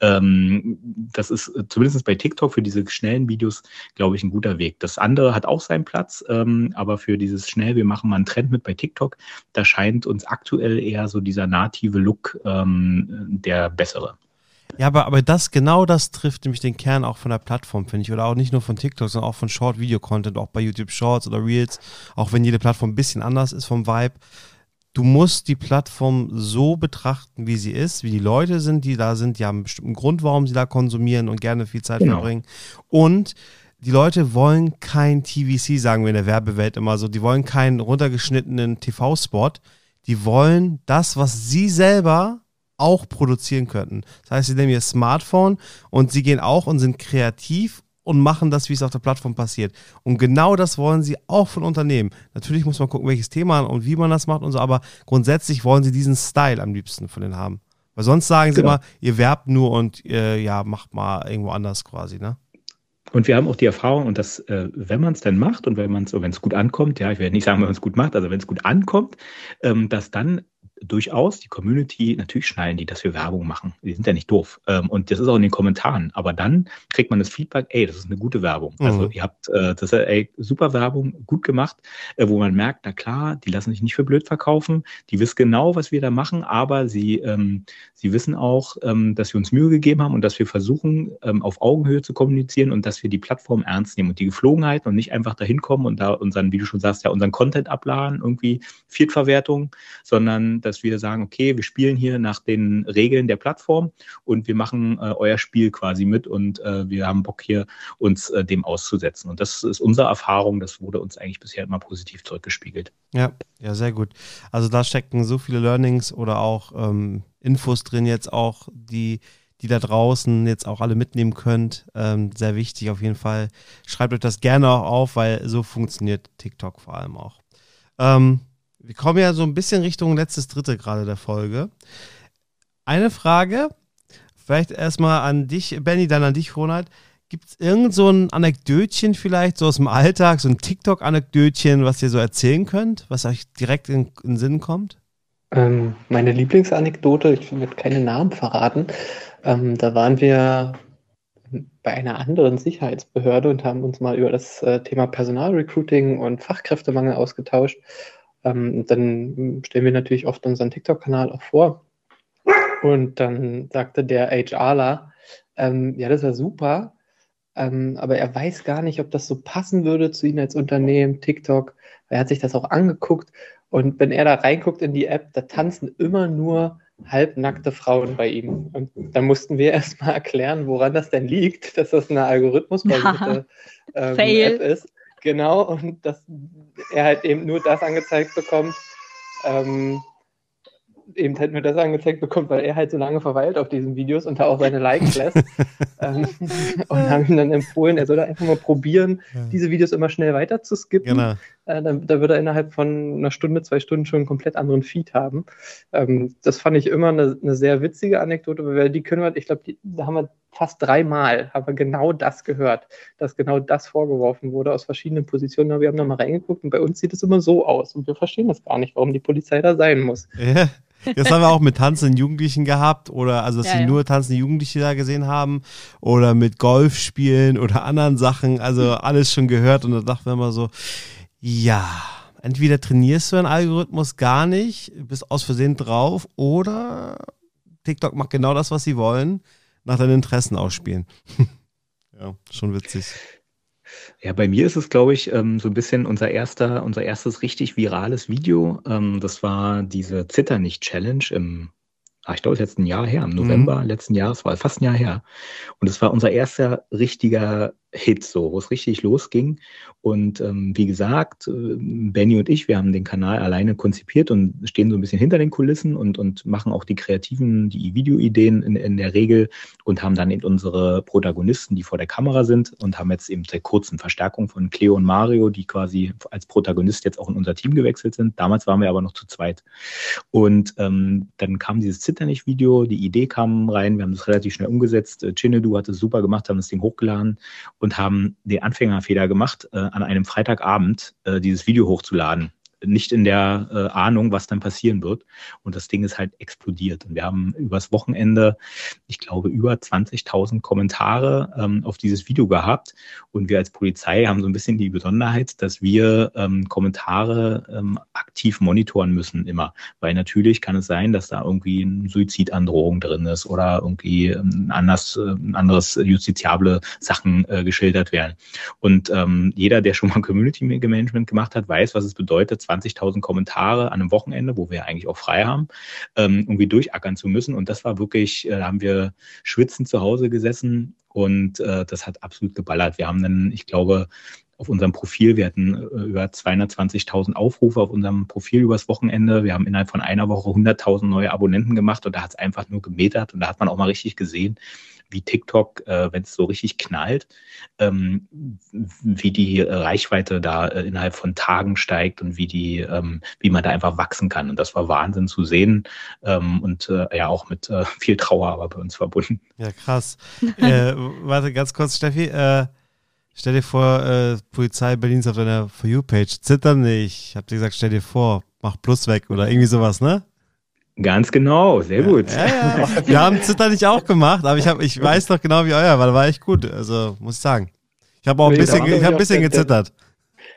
Ähm, das ist äh, zumindest bei TikTok für diese schnellen Videos, glaube ich, ein guter Weg. Das andere hat auch seinen Platz, ähm, aber für dieses schnell, wir machen mal einen Trend mit bei TikTok, da scheint uns aktuell eher so dieser native Look ähm, der bessere. Ja, aber, aber das, genau das trifft nämlich den Kern auch von der Plattform, finde ich. Oder auch nicht nur von TikTok, sondern auch von Short-Video-Content, auch bei YouTube Shorts oder Reels. Auch wenn jede Plattform ein bisschen anders ist vom Vibe du musst die Plattform so betrachten, wie sie ist, wie die Leute sind, die da sind, die haben einen bestimmten Grund, warum sie da konsumieren und gerne viel Zeit genau. verbringen. Und die Leute wollen kein TVC, sagen wir in der Werbewelt immer so, die wollen keinen runtergeschnittenen TV-Spot, die wollen das, was sie selber auch produzieren könnten. Das heißt, sie nehmen ihr Smartphone und sie gehen auch und sind kreativ und machen das, wie es auf der Plattform passiert. Und genau das wollen sie auch von Unternehmen. Natürlich muss man gucken, welches Thema und wie man das macht und so, aber grundsätzlich wollen sie diesen Style am liebsten von denen haben. Weil sonst sagen sie genau. immer, ihr werbt nur und äh, ja, macht mal irgendwo anders quasi, ne? Und wir haben auch die Erfahrung, und das, äh, wenn man es dann macht und wenn man es, wenn es gut ankommt, ja, ich werde nicht sagen, wenn man es gut macht, also wenn es gut ankommt, ähm, dass dann durchaus die Community, natürlich schneiden die, dass wir Werbung machen. Die sind ja nicht doof. Ähm, und das ist auch in den Kommentaren. Aber dann kriegt man das Feedback, ey, das ist eine gute Werbung. Mhm. Also ihr habt, äh, das ist ey, super Werbung, gut gemacht, äh, wo man merkt, na klar, die lassen sich nicht für blöd verkaufen. Die wissen genau, was wir da machen, aber sie, ähm, sie wissen auch, ähm, dass wir uns Mühe gegeben haben und dass wir versuchen, ähm, auf Augenhöhe zu kommunizieren und dass wir die Plattform ernst nehmen und die Geflogenheiten und nicht einfach dahin kommen und da unseren, wie du schon sagst, ja, unseren Content abladen, irgendwie Viertverwertung, sondern dass wir sagen, okay, wir spielen hier nach den Regeln der Plattform und wir machen äh, euer Spiel quasi mit und äh, wir haben Bock hier uns äh, dem auszusetzen. Und das ist unsere Erfahrung, das wurde uns eigentlich bisher immer positiv zurückgespiegelt. Ja, ja, sehr gut. Also da stecken so viele Learnings oder auch ähm, Infos drin jetzt auch, die die da draußen jetzt auch alle mitnehmen könnt. Ähm, sehr wichtig auf jeden Fall. Schreibt euch das gerne auch auf, weil so funktioniert TikTok vor allem auch. Ähm, wir kommen ja so ein bisschen Richtung letztes Dritte gerade der Folge. Eine Frage, vielleicht erstmal an dich, Benny, dann an dich, Ronald. Gibt es irgend so ein Anekdötchen vielleicht, so aus dem Alltag, so ein TikTok-Anekdötchen, was ihr so erzählen könnt, was euch direkt in, den Sinn kommt? Ähm, meine Lieblingsanekdote, ich will keine Namen verraten, ähm, da waren wir bei einer anderen Sicherheitsbehörde und haben uns mal über das äh, Thema Personalrecruiting und Fachkräftemangel ausgetauscht. Ähm, dann stellen wir natürlich oft unseren TikTok-Kanal auch vor. Und dann sagte der HRler, ähm, ja, das wäre super, ähm, aber er weiß gar nicht, ob das so passen würde zu Ihnen als Unternehmen, TikTok. Er hat sich das auch angeguckt und wenn er da reinguckt in die App, da tanzen immer nur halbnackte Frauen bei ihm. Und da mussten wir erstmal erklären, woran das denn liegt, dass das eine algorithmusbasierte ähm, App ist. Genau, und dass er halt eben nur das angezeigt bekommt, ähm, eben halt nur das angezeigt bekommt, weil er halt so lange verweilt auf diesen Videos und da auch seine Likes lässt. ähm, und haben ihm dann empfohlen, er soll einfach mal probieren, ja. diese Videos immer schnell weiter zu skippen. Genau. Äh, da, da wird er innerhalb von einer Stunde, zwei Stunden schon einen komplett anderen Feed haben. Ähm, das fand ich immer eine, eine, sehr witzige Anekdote, weil die können wir, ich glaube, da haben wir fast dreimal haben wir genau das gehört, dass genau das vorgeworfen wurde aus verschiedenen Positionen. Aber wir haben da mal reingeguckt und bei uns sieht es immer so aus und wir verstehen das gar nicht, warum die Polizei da sein muss. Ja. Das haben wir auch mit tanzenden Jugendlichen gehabt oder also, dass ja, sie ja. nur tanzende Jugendliche da gesehen haben oder mit Golf spielen oder anderen Sachen. Also alles schon gehört und da dachten wir immer so, ja, entweder trainierst du einen Algorithmus gar nicht, bist aus Versehen drauf oder TikTok macht genau das, was sie wollen, nach deinen Interessen ausspielen. ja, schon witzig. Ja, bei mir ist es, glaube ich, ähm, so ein bisschen unser erster, unser erstes richtig virales Video. Ähm, das war diese Zitter nicht Challenge im ah, ich glaube, es ist jetzt ein Jahr her, im November mhm. letzten Jahres, war fast ein Jahr her. Und es war unser erster richtiger Hit, so, wo es richtig losging. Und ähm, wie gesagt, äh, Benny und ich, wir haben den Kanal alleine konzipiert und stehen so ein bisschen hinter den Kulissen und, und machen auch die kreativen, die Videoideen in, in der Regel und haben dann eben unsere Protagonisten, die vor der Kamera sind und haben jetzt eben seit kurzem Verstärkung von Cleo und Mario, die quasi als Protagonist jetzt auch in unser Team gewechselt sind. Damals waren wir aber noch zu zweit. Und ähm, dann kam dieses Zitternich-Video, die Idee kam rein, wir haben das relativ schnell umgesetzt. Äh, Chinedu hat es super gemacht, haben das Ding hochgeladen und haben den Anfängerfehler gemacht, äh, an einem Freitagabend äh, dieses Video hochzuladen nicht in der äh, Ahnung, was dann passieren wird. Und das Ding ist halt explodiert. Und wir haben übers Wochenende, ich glaube, über 20.000 Kommentare ähm, auf dieses Video gehabt. Und wir als Polizei haben so ein bisschen die Besonderheit, dass wir ähm, Kommentare ähm, aktiv monitoren müssen immer. Weil natürlich kann es sein, dass da irgendwie eine Suizidandrohung drin ist oder irgendwie ähm, anders, äh, anderes justiziable Sachen äh, geschildert werden. Und ähm, jeder, der schon mal Community Management gemacht hat, weiß, was es bedeutet, 20.000 Kommentare an einem Wochenende, wo wir eigentlich auch frei haben, ähm, irgendwie durchackern zu müssen. Und das war wirklich, äh, da haben wir schwitzend zu Hause gesessen und äh, das hat absolut geballert. Wir haben dann, ich glaube, auf unserem Profil. Wir hatten äh, über 220.000 Aufrufe auf unserem Profil übers Wochenende. Wir haben innerhalb von einer Woche 100.000 neue Abonnenten gemacht und da hat es einfach nur gemetert und da hat man auch mal richtig gesehen, wie TikTok, äh, wenn es so richtig knallt, ähm, wie die Reichweite da äh, innerhalb von Tagen steigt und wie die, ähm, wie man da einfach wachsen kann. Und das war Wahnsinn zu sehen ähm, und äh, ja auch mit äh, viel Trauer aber bei uns verbunden. Ja, krass. Äh, warte ganz kurz, Steffi. Äh, stell dir vor, äh, Polizei Berlins auf deiner For You-Page. Zittern nicht. Ich hab dir gesagt, stell dir vor, mach Plus weg oder irgendwie sowas, ne? Ganz genau, sehr gut. Ja, ja. Wir haben Zitter nicht auch gemacht, aber ich, hab, ich weiß noch genau, wie euer war. Da war echt gut, also muss ich sagen. Ich habe auch ein bisschen, ich hab ein bisschen gezittert.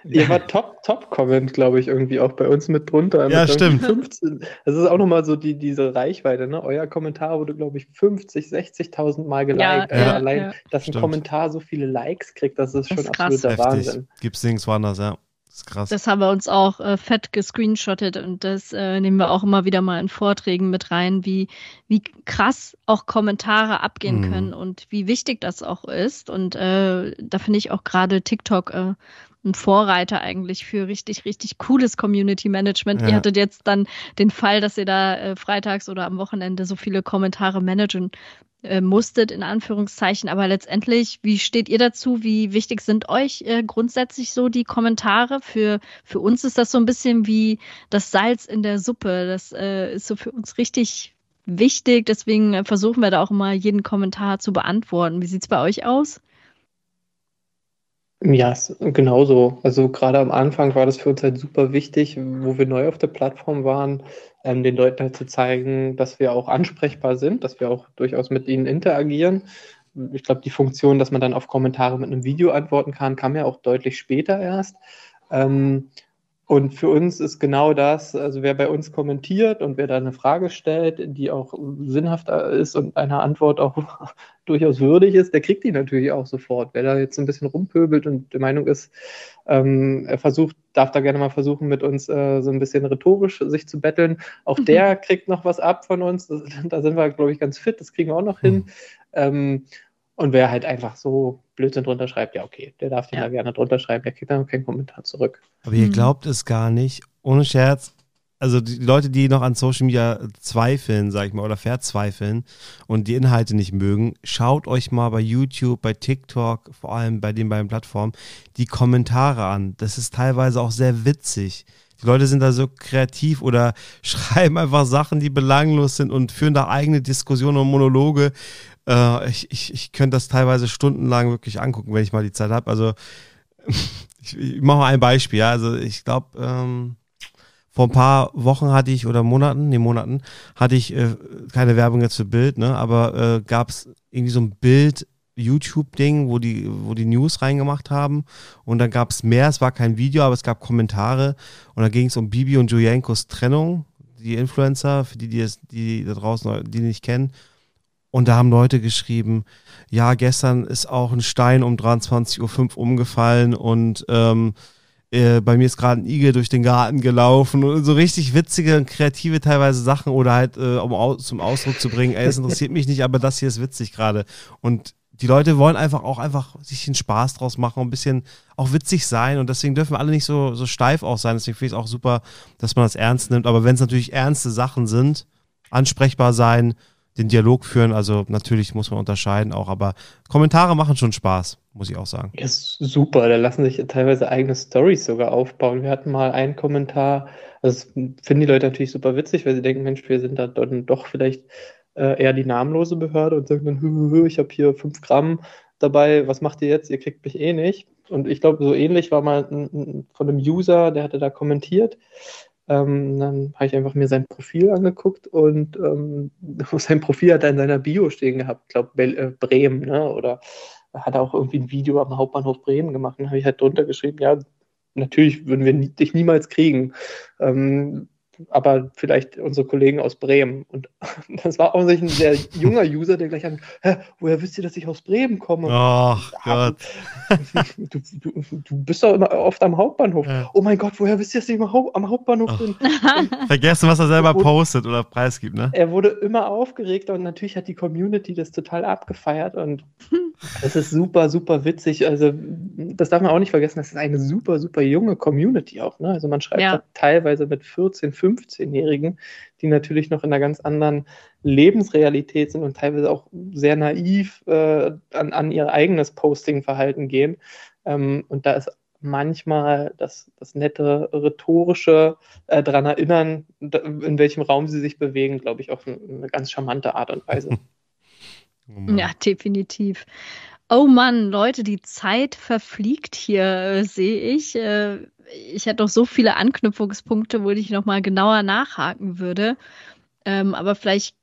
Ihr war Top, Top-Comment, glaube ich, irgendwie auch bei uns mit drunter. Ja, mit stimmt. 15. Das ist auch nochmal so die, diese Reichweite, ne? Euer Kommentar wurde, glaube ich, 50, 60.000 Mal geliked. Ja, also ja, allein, ja. dass ein Kommentar so viele Likes kriegt, das ist schon das ist absoluter. Wahnsinn. Gibt's nirgends woanders, ja. Das ist krass. Das haben wir uns auch äh, fett gescreenshottet und das äh, nehmen wir auch immer wieder mal in Vorträgen mit rein, wie, wie krass auch Kommentare abgehen mhm. können und wie wichtig das auch ist. Und äh, da finde ich auch gerade TikTok äh, ein Vorreiter eigentlich für richtig, richtig cooles Community Management. Ja. Ihr hattet jetzt dann den Fall, dass ihr da äh, freitags oder am Wochenende so viele Kommentare managen äh, musstet, in Anführungszeichen. Aber letztendlich, wie steht ihr dazu? Wie wichtig sind euch äh, grundsätzlich so die Kommentare? Für, für uns ist das so ein bisschen wie das Salz in der Suppe. Das äh, ist so für uns richtig wichtig. Deswegen äh, versuchen wir da auch immer jeden Kommentar zu beantworten. Wie sieht es bei euch aus? Ja, genauso. Also gerade am Anfang war das für uns halt super wichtig, wo wir neu auf der Plattform waren, ähm, den Leuten halt zu zeigen, dass wir auch ansprechbar sind, dass wir auch durchaus mit ihnen interagieren. Ich glaube, die Funktion, dass man dann auf Kommentare mit einem Video antworten kann, kam ja auch deutlich später erst. Ähm, und für uns ist genau das, also wer bei uns kommentiert und wer da eine Frage stellt, die auch sinnhaft ist und einer Antwort auch durchaus würdig ist, der kriegt die natürlich auch sofort. Wer da jetzt ein bisschen rumpöbelt und der Meinung ist, ähm, er versucht, darf da gerne mal versuchen, mit uns äh, so ein bisschen rhetorisch sich zu betteln. Auch mhm. der kriegt noch was ab von uns. Das, da sind wir, glaube ich, ganz fit. Das kriegen wir auch noch mhm. hin. Ähm, und wer halt einfach so Blödsinn drunter schreibt, ja, okay, der darf den ja. da gerne drunter schreiben, der kriegt dann keinen Kommentar zurück. Aber ihr mhm. glaubt es gar nicht, ohne Scherz. Also die Leute, die noch an Social Media zweifeln, sag ich mal, oder verzweifeln und die Inhalte nicht mögen, schaut euch mal bei YouTube, bei TikTok, vor allem bei den beiden Plattformen, die Kommentare an. Das ist teilweise auch sehr witzig. Die Leute sind da so kreativ oder schreiben einfach Sachen, die belanglos sind und führen da eigene Diskussionen und Monologe, äh, ich, ich, ich könnte das teilweise stundenlang wirklich angucken, wenn ich mal die Zeit habe. Also ich, ich mache mal ein Beispiel. Ja? Also ich glaube, ähm, vor ein paar Wochen hatte ich, oder Monaten, nee, Monaten, hatte ich äh, keine Werbung jetzt für Bild, ne? aber äh, gab es irgendwie so ein Bild, YouTube-Ding, wo die, wo die News reingemacht haben. Und dann gab es mehr, es war kein Video, aber es gab Kommentare. Und da ging es um Bibi und Juliankos Trennung, die Influencer, für die, die, es, die da draußen, die nicht kennen. Und da haben Leute geschrieben, ja, gestern ist auch ein Stein um 23.05 Uhr umgefallen und ähm, äh, bei mir ist gerade ein Igel durch den Garten gelaufen und so richtig witzige und kreative teilweise Sachen oder halt, äh, um au zum Ausdruck zu bringen, ey, es interessiert mich nicht, aber das hier ist witzig gerade. Und die Leute wollen einfach auch einfach sich einen Spaß draus machen ein bisschen auch witzig sein und deswegen dürfen alle nicht so, so steif auch sein. Deswegen finde ich es auch super, dass man das ernst nimmt. Aber wenn es natürlich ernste Sachen sind, ansprechbar sein, den Dialog führen. Also natürlich muss man unterscheiden auch, aber Kommentare machen schon Spaß, muss ich auch sagen. Ja, super. Da lassen sich teilweise eigene Stories sogar aufbauen. Wir hatten mal einen Kommentar, das finden die Leute natürlich super witzig, weil sie denken, Mensch, wir sind da doch vielleicht äh, eher die namenlose Behörde und sagen dann, hü, hü, hü, ich habe hier fünf Gramm dabei, was macht ihr jetzt? Ihr kriegt mich eh nicht. Und ich glaube, so ähnlich war mal ein, ein, von einem User, der hatte da kommentiert. Ähm, dann habe ich einfach mir sein Profil angeguckt und ähm, sein Profil hat er in seiner Bio stehen gehabt, glaube äh, Bremen, ne? oder hat er auch irgendwie ein Video am Hauptbahnhof Bremen gemacht. Dann habe ich halt drunter geschrieben, ja, natürlich würden wir dich niemals kriegen. Ähm, aber vielleicht unsere Kollegen aus Bremen. Und das war offensichtlich ein sehr junger User, der gleich an, Hä, woher wisst ihr, dass ich aus Bremen komme? Ach Gott. Du, du, du, bist doch immer oft am Hauptbahnhof. Ja. Oh mein Gott, woher wisst ihr, dass ich am Hauptbahnhof bin? Vergessen, was er selber postet oder preisgibt, ne? Er wurde immer aufgeregter und natürlich hat die Community das total abgefeiert und es ist super, super witzig. Also, das darf man auch nicht vergessen, das ist eine super, super junge Community auch. Ne? Also, man schreibt ja. teilweise mit 14, 15-Jährigen, die natürlich noch in einer ganz anderen Lebensrealität sind und teilweise auch sehr naiv äh, an, an ihr eigenes Posting-Verhalten gehen. Ähm, und da ist manchmal das, das nette rhetorische äh, daran erinnern, in welchem Raum sie sich bewegen, glaube ich, auf eine ganz charmante Art und Weise. Oh ja, definitiv. Oh Mann, Leute, die Zeit verfliegt hier, äh, sehe ich. Äh, ich hätte noch so viele Anknüpfungspunkte, wo ich nochmal genauer nachhaken würde. Ähm, aber vielleicht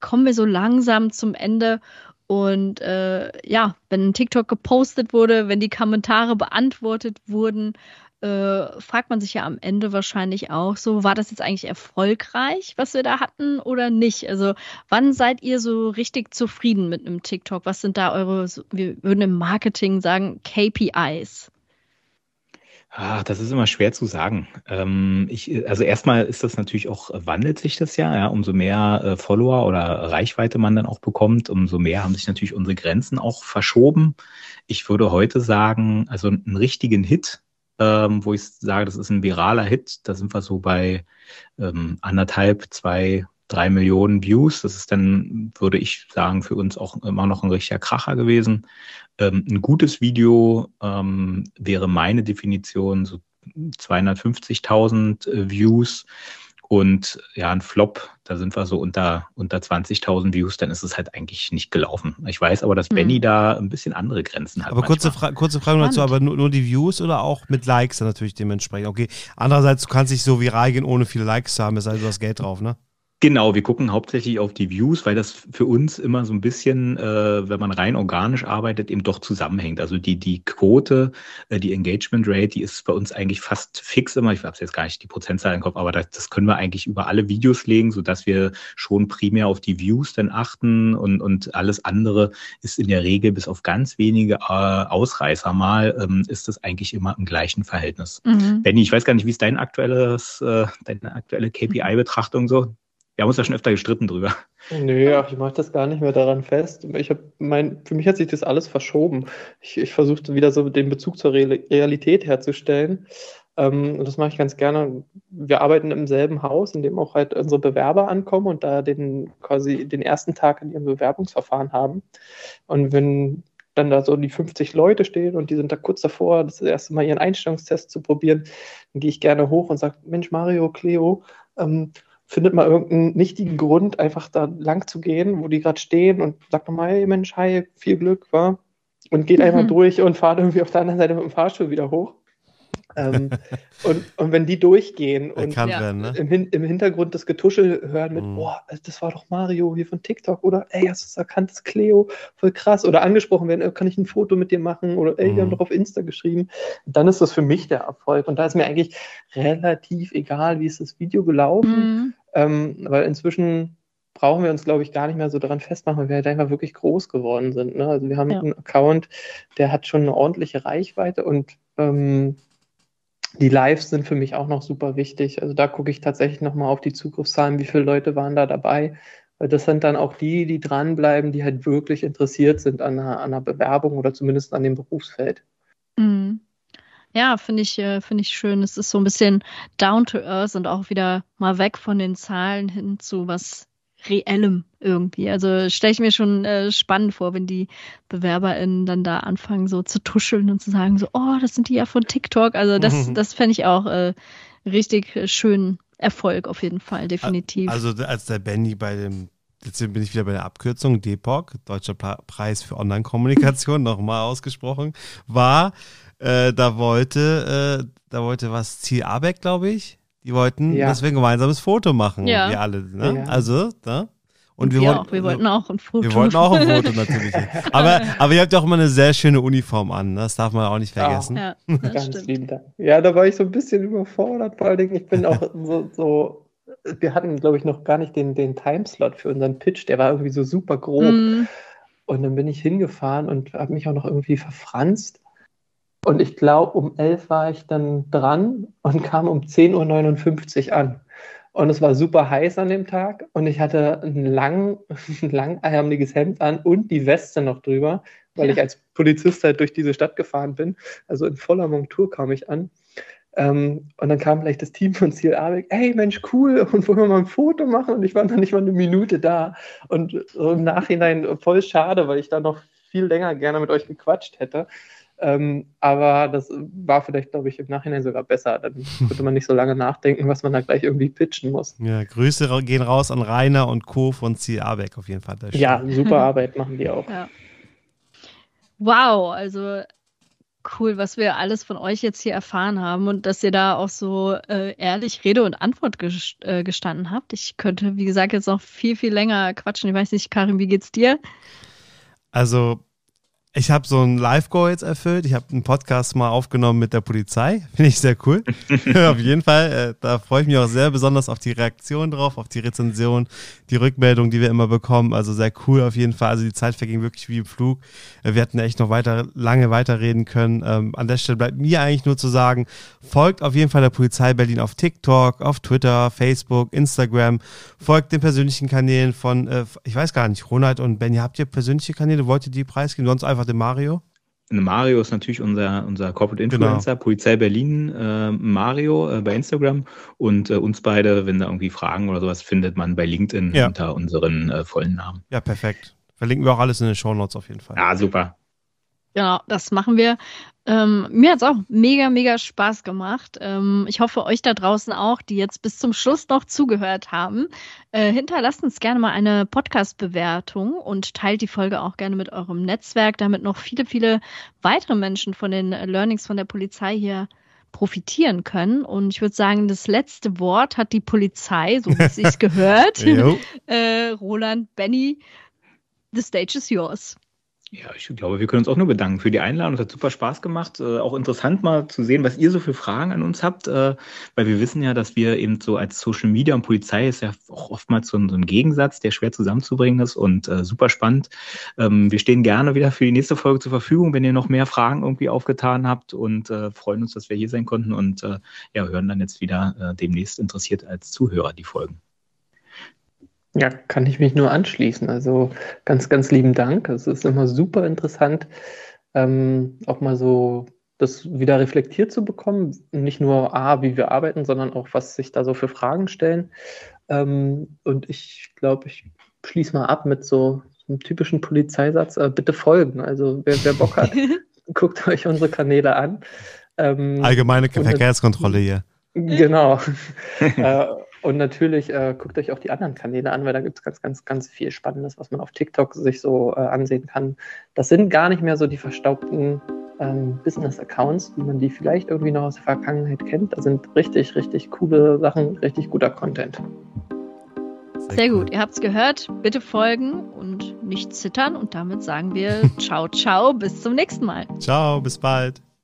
kommen wir so langsam zum Ende. Und äh, ja, wenn ein TikTok gepostet wurde, wenn die Kommentare beantwortet wurden, äh, fragt man sich ja am Ende wahrscheinlich auch so, war das jetzt eigentlich erfolgreich, was wir da hatten oder nicht? Also wann seid ihr so richtig zufrieden mit einem TikTok? Was sind da eure, wir würden im Marketing sagen, KPIs? Ach, das ist immer schwer zu sagen. Ähm, ich, also erstmal ist das natürlich auch, wandelt sich das ja, ja, umso mehr äh, Follower oder Reichweite man dann auch bekommt, umso mehr haben sich natürlich unsere Grenzen auch verschoben. Ich würde heute sagen, also einen richtigen Hit, ähm, wo ich sage, das ist ein viraler Hit, da sind wir so bei ähm, anderthalb, zwei, drei Millionen Views. Das ist dann, würde ich sagen, für uns auch immer noch ein richtiger Kracher gewesen. Ähm, ein gutes Video ähm, wäre meine Definition so 250.000 äh, Views. Und ja, ein Flop, da sind wir so unter, unter 20.000 Views, dann ist es halt eigentlich nicht gelaufen. Ich weiß aber, dass mhm. Benny da ein bisschen andere Grenzen hat. Aber kurze, Fra kurze Frage dazu, aber nur, nur, die Views oder auch mit Likes dann natürlich dementsprechend? Okay, andererseits, du kannst dich so viral gehen, ohne viele Likes zu haben, es sei denn, du hast Geld drauf, ne? Genau, wir gucken hauptsächlich auf die Views, weil das für uns immer so ein bisschen, äh, wenn man rein organisch arbeitet, eben doch zusammenhängt. Also die, die Quote, äh, die Engagement Rate, die ist bei uns eigentlich fast fix immer. Ich habe jetzt gar nicht die Prozentzahl im Kopf, aber das, das können wir eigentlich über alle Videos legen, sodass wir schon primär auf die Views dann achten und, und alles andere ist in der Regel bis auf ganz wenige äh, Ausreißer mal, ähm, ist das eigentlich immer im gleichen Verhältnis. Mhm. Benny, ich weiß gar nicht, wie ist dein aktuelles, äh, deine aktuelle KPI-Betrachtung so? Wir haben uns ja schon öfter gestritten drüber. Nö, ach, ich mache das gar nicht mehr daran fest. Ich hab mein, für mich hat sich das alles verschoben. Ich, ich versuchte wieder so den Bezug zur Realität herzustellen. Ähm, und das mache ich ganz gerne. Wir arbeiten im selben Haus, in dem auch halt unsere Bewerber ankommen und da den quasi den ersten Tag in ihrem Bewerbungsverfahren haben. Und wenn dann da so die 50 Leute stehen und die sind da kurz davor, das erste Mal ihren Einstellungstest zu probieren, dann gehe ich gerne hoch und sage, Mensch, Mario, Cleo, ähm, findet mal irgendeinen nichtigen Grund, einfach da lang zu gehen, wo die gerade stehen und sagt nochmal, hey Mensch, hi, viel Glück, war und geht mhm. einfach durch und fahrt irgendwie auf der anderen Seite mit dem Fahrstuhl wieder hoch ähm, und, und wenn die durchgehen und werden, ne? im, im, Hintergrund das Getuschel hören mit, mm. boah, das war doch Mario hier von TikTok oder ey, hast du es erkannt, das ist Cleo, voll krass. Oder angesprochen werden, kann ich ein Foto mit dir machen? Oder ey, wir haben mhm. doch auf Insta geschrieben. Dann ist das für mich der Erfolg. Und da ist mir eigentlich relativ egal, wie ist das Video gelaufen. Ähm, weil inzwischen brauchen wir uns, glaube ich, gar nicht mehr so daran festmachen, weil wir halt einfach wirklich groß geworden sind. Ne? Also wir haben ja. einen Account, der hat schon eine ordentliche Reichweite und ähm, die Lives sind für mich auch noch super wichtig. Also da gucke ich tatsächlich nochmal auf die Zugriffszahlen, wie viele Leute waren da dabei. Weil das sind dann auch die, die dranbleiben, die halt wirklich interessiert sind an einer, an einer Bewerbung oder zumindest an dem Berufsfeld. Mhm. Ja, finde ich, äh, finde ich schön. Es ist so ein bisschen down to earth und auch wieder mal weg von den Zahlen hin zu was Reellem irgendwie. Also stelle ich mir schon äh, spannend vor, wenn die BewerberInnen dann da anfangen, so zu tuscheln und zu sagen, so, oh, das sind die ja von TikTok. Also das, mhm. das fände ich auch äh, richtig äh, schön Erfolg auf jeden Fall, definitiv. Also als der Benny bei dem, jetzt bin ich wieder bei der Abkürzung, DEPOC, Deutscher Preis für Online-Kommunikation, nochmal ausgesprochen, war, äh, da wollte, äh, da wollte was Ziel Abeck, glaube ich, die wollten, ja. dass wir ein gemeinsames Foto machen, ja. wir alle. Ne? Ja. Also, da. Und wir, wir, wollten, auch, wir wollten auch ein Foto. Wir wollten auch ein Foto natürlich. aber, aber ihr habt ja auch immer eine sehr schöne Uniform an. Ne? Das darf man auch nicht vergessen. Ja, Ganz lieben Dank. Ja, da war ich so ein bisschen überfordert. Vor allen Dingen, ich bin auch so, so wir hatten, glaube ich, noch gar nicht den, den Timeslot für unseren Pitch. Der war irgendwie so super grob. Mm. Und dann bin ich hingefahren und habe mich auch noch irgendwie verfranst. Und ich glaube, um elf war ich dann dran und kam um 10.59 Uhr an. Und es war super heiß an dem Tag und ich hatte ein lang, langärmliches Hemd an und die Weste noch drüber, weil ja. ich als Polizist halt durch diese Stadt gefahren bin. Also in voller Montur kam ich an. Ähm, und dann kam gleich das Team von Ziel Abeck, hey Mensch, cool, und wollen wir mal ein Foto machen? Und ich war noch nicht mal eine Minute da. Und so im Nachhinein voll schade, weil ich da noch viel länger gerne mit euch gequatscht hätte. Ähm, aber das war vielleicht, glaube ich, im Nachhinein sogar besser. Dann konnte man nicht so lange nachdenken, was man da gleich irgendwie pitchen muss. Ja, Grüße gehen raus an Rainer und Co. von Abeck auf jeden Fall. Ja, super Arbeit machen die auch. Ja. Wow, also cool, was wir alles von euch jetzt hier erfahren haben und dass ihr da auch so äh, ehrlich Rede und Antwort ges äh, gestanden habt. Ich könnte, wie gesagt, jetzt noch viel, viel länger quatschen. Ich weiß nicht, Karin, wie geht's dir? Also Ich habe so ein Live-Goal jetzt erfüllt. Ich habe einen Podcast mal aufgenommen mit der Polizei. Finde ich sehr cool. auf jeden Fall. Äh, da freue ich mich auch sehr besonders auf die Reaktion drauf, auf die Rezension, die Rückmeldung, die wir immer bekommen. Also sehr cool auf jeden Fall. Also die Zeit verging wirklich wie im Flug. Äh, wir hätten echt noch weiter, lange weiterreden können. Ähm, an der Stelle bleibt mir eigentlich nur zu sagen, folgt auf jeden Fall der Polizei Berlin auf TikTok, auf Twitter, Facebook, Instagram. Folgt den persönlichen Kanälen von, äh, ich weiß gar nicht, Ronald und Benny, habt ihr persönliche Kanäle? Wollt ihr die preisgeben? Sonst einfach den Mario? Mario ist natürlich unser, unser Corporate Influencer, genau. Polizei Berlin, äh, Mario äh, bei Instagram und äh, uns beide, wenn da irgendwie Fragen oder sowas, findet man bei LinkedIn ja. unter unseren äh, vollen Namen. Ja, perfekt. Verlinken wir auch alles in den Show Notes auf jeden Fall. Ja, super. Genau, das machen wir. Ähm, mir hat es auch mega, mega Spaß gemacht. Ähm, ich hoffe, euch da draußen auch, die jetzt bis zum Schluss noch zugehört haben. Äh, hinterlasst uns gerne mal eine Podcast-Bewertung und teilt die Folge auch gerne mit eurem Netzwerk, damit noch viele, viele weitere Menschen von den Learnings von der Polizei hier profitieren können. Und ich würde sagen, das letzte Wort hat die Polizei, so wie es sich gehört. äh, Roland, Benny, the stage is yours. Ja, ich glaube, wir können uns auch nur bedanken für die Einladung. Es hat super Spaß gemacht. Äh, auch interessant mal zu sehen, was ihr so für Fragen an uns habt, äh, weil wir wissen ja, dass wir eben so als Social Media und Polizei ist ja auch oftmals so ein, so ein Gegensatz, der schwer zusammenzubringen ist und äh, super spannend. Ähm, wir stehen gerne wieder für die nächste Folge zur Verfügung, wenn ihr noch mehr Fragen irgendwie aufgetan habt und äh, freuen uns, dass wir hier sein konnten und äh, ja, hören dann jetzt wieder äh, demnächst interessiert als Zuhörer die Folgen. Ja, kann ich mich nur anschließen. Also ganz, ganz lieben Dank. Es ist immer super interessant, ähm, auch mal so das wieder reflektiert zu bekommen. Nicht nur A, wie wir arbeiten, sondern auch, was sich da so für Fragen stellen. Ähm, und ich glaube, ich schließe mal ab mit so einem typischen Polizeisatz. Äh, bitte folgen. Also wer, wer Bock hat, guckt euch unsere Kanäle an. Ähm, Allgemeine Verkehrskontrolle hier. Genau. äh, und natürlich äh, guckt euch auch die anderen Kanäle an, weil da gibt es ganz, ganz, ganz viel Spannendes, was man auf TikTok sich so äh, ansehen kann. Das sind gar nicht mehr so die verstaubten ähm, Business-Accounts, wie man die vielleicht irgendwie noch aus der Vergangenheit kennt. Da sind richtig, richtig coole Sachen, richtig guter Content. Sehr, Sehr gut, ihr habt es gehört. Bitte folgen und nicht zittern. Und damit sagen wir ciao, ciao, bis zum nächsten Mal. Ciao, bis bald.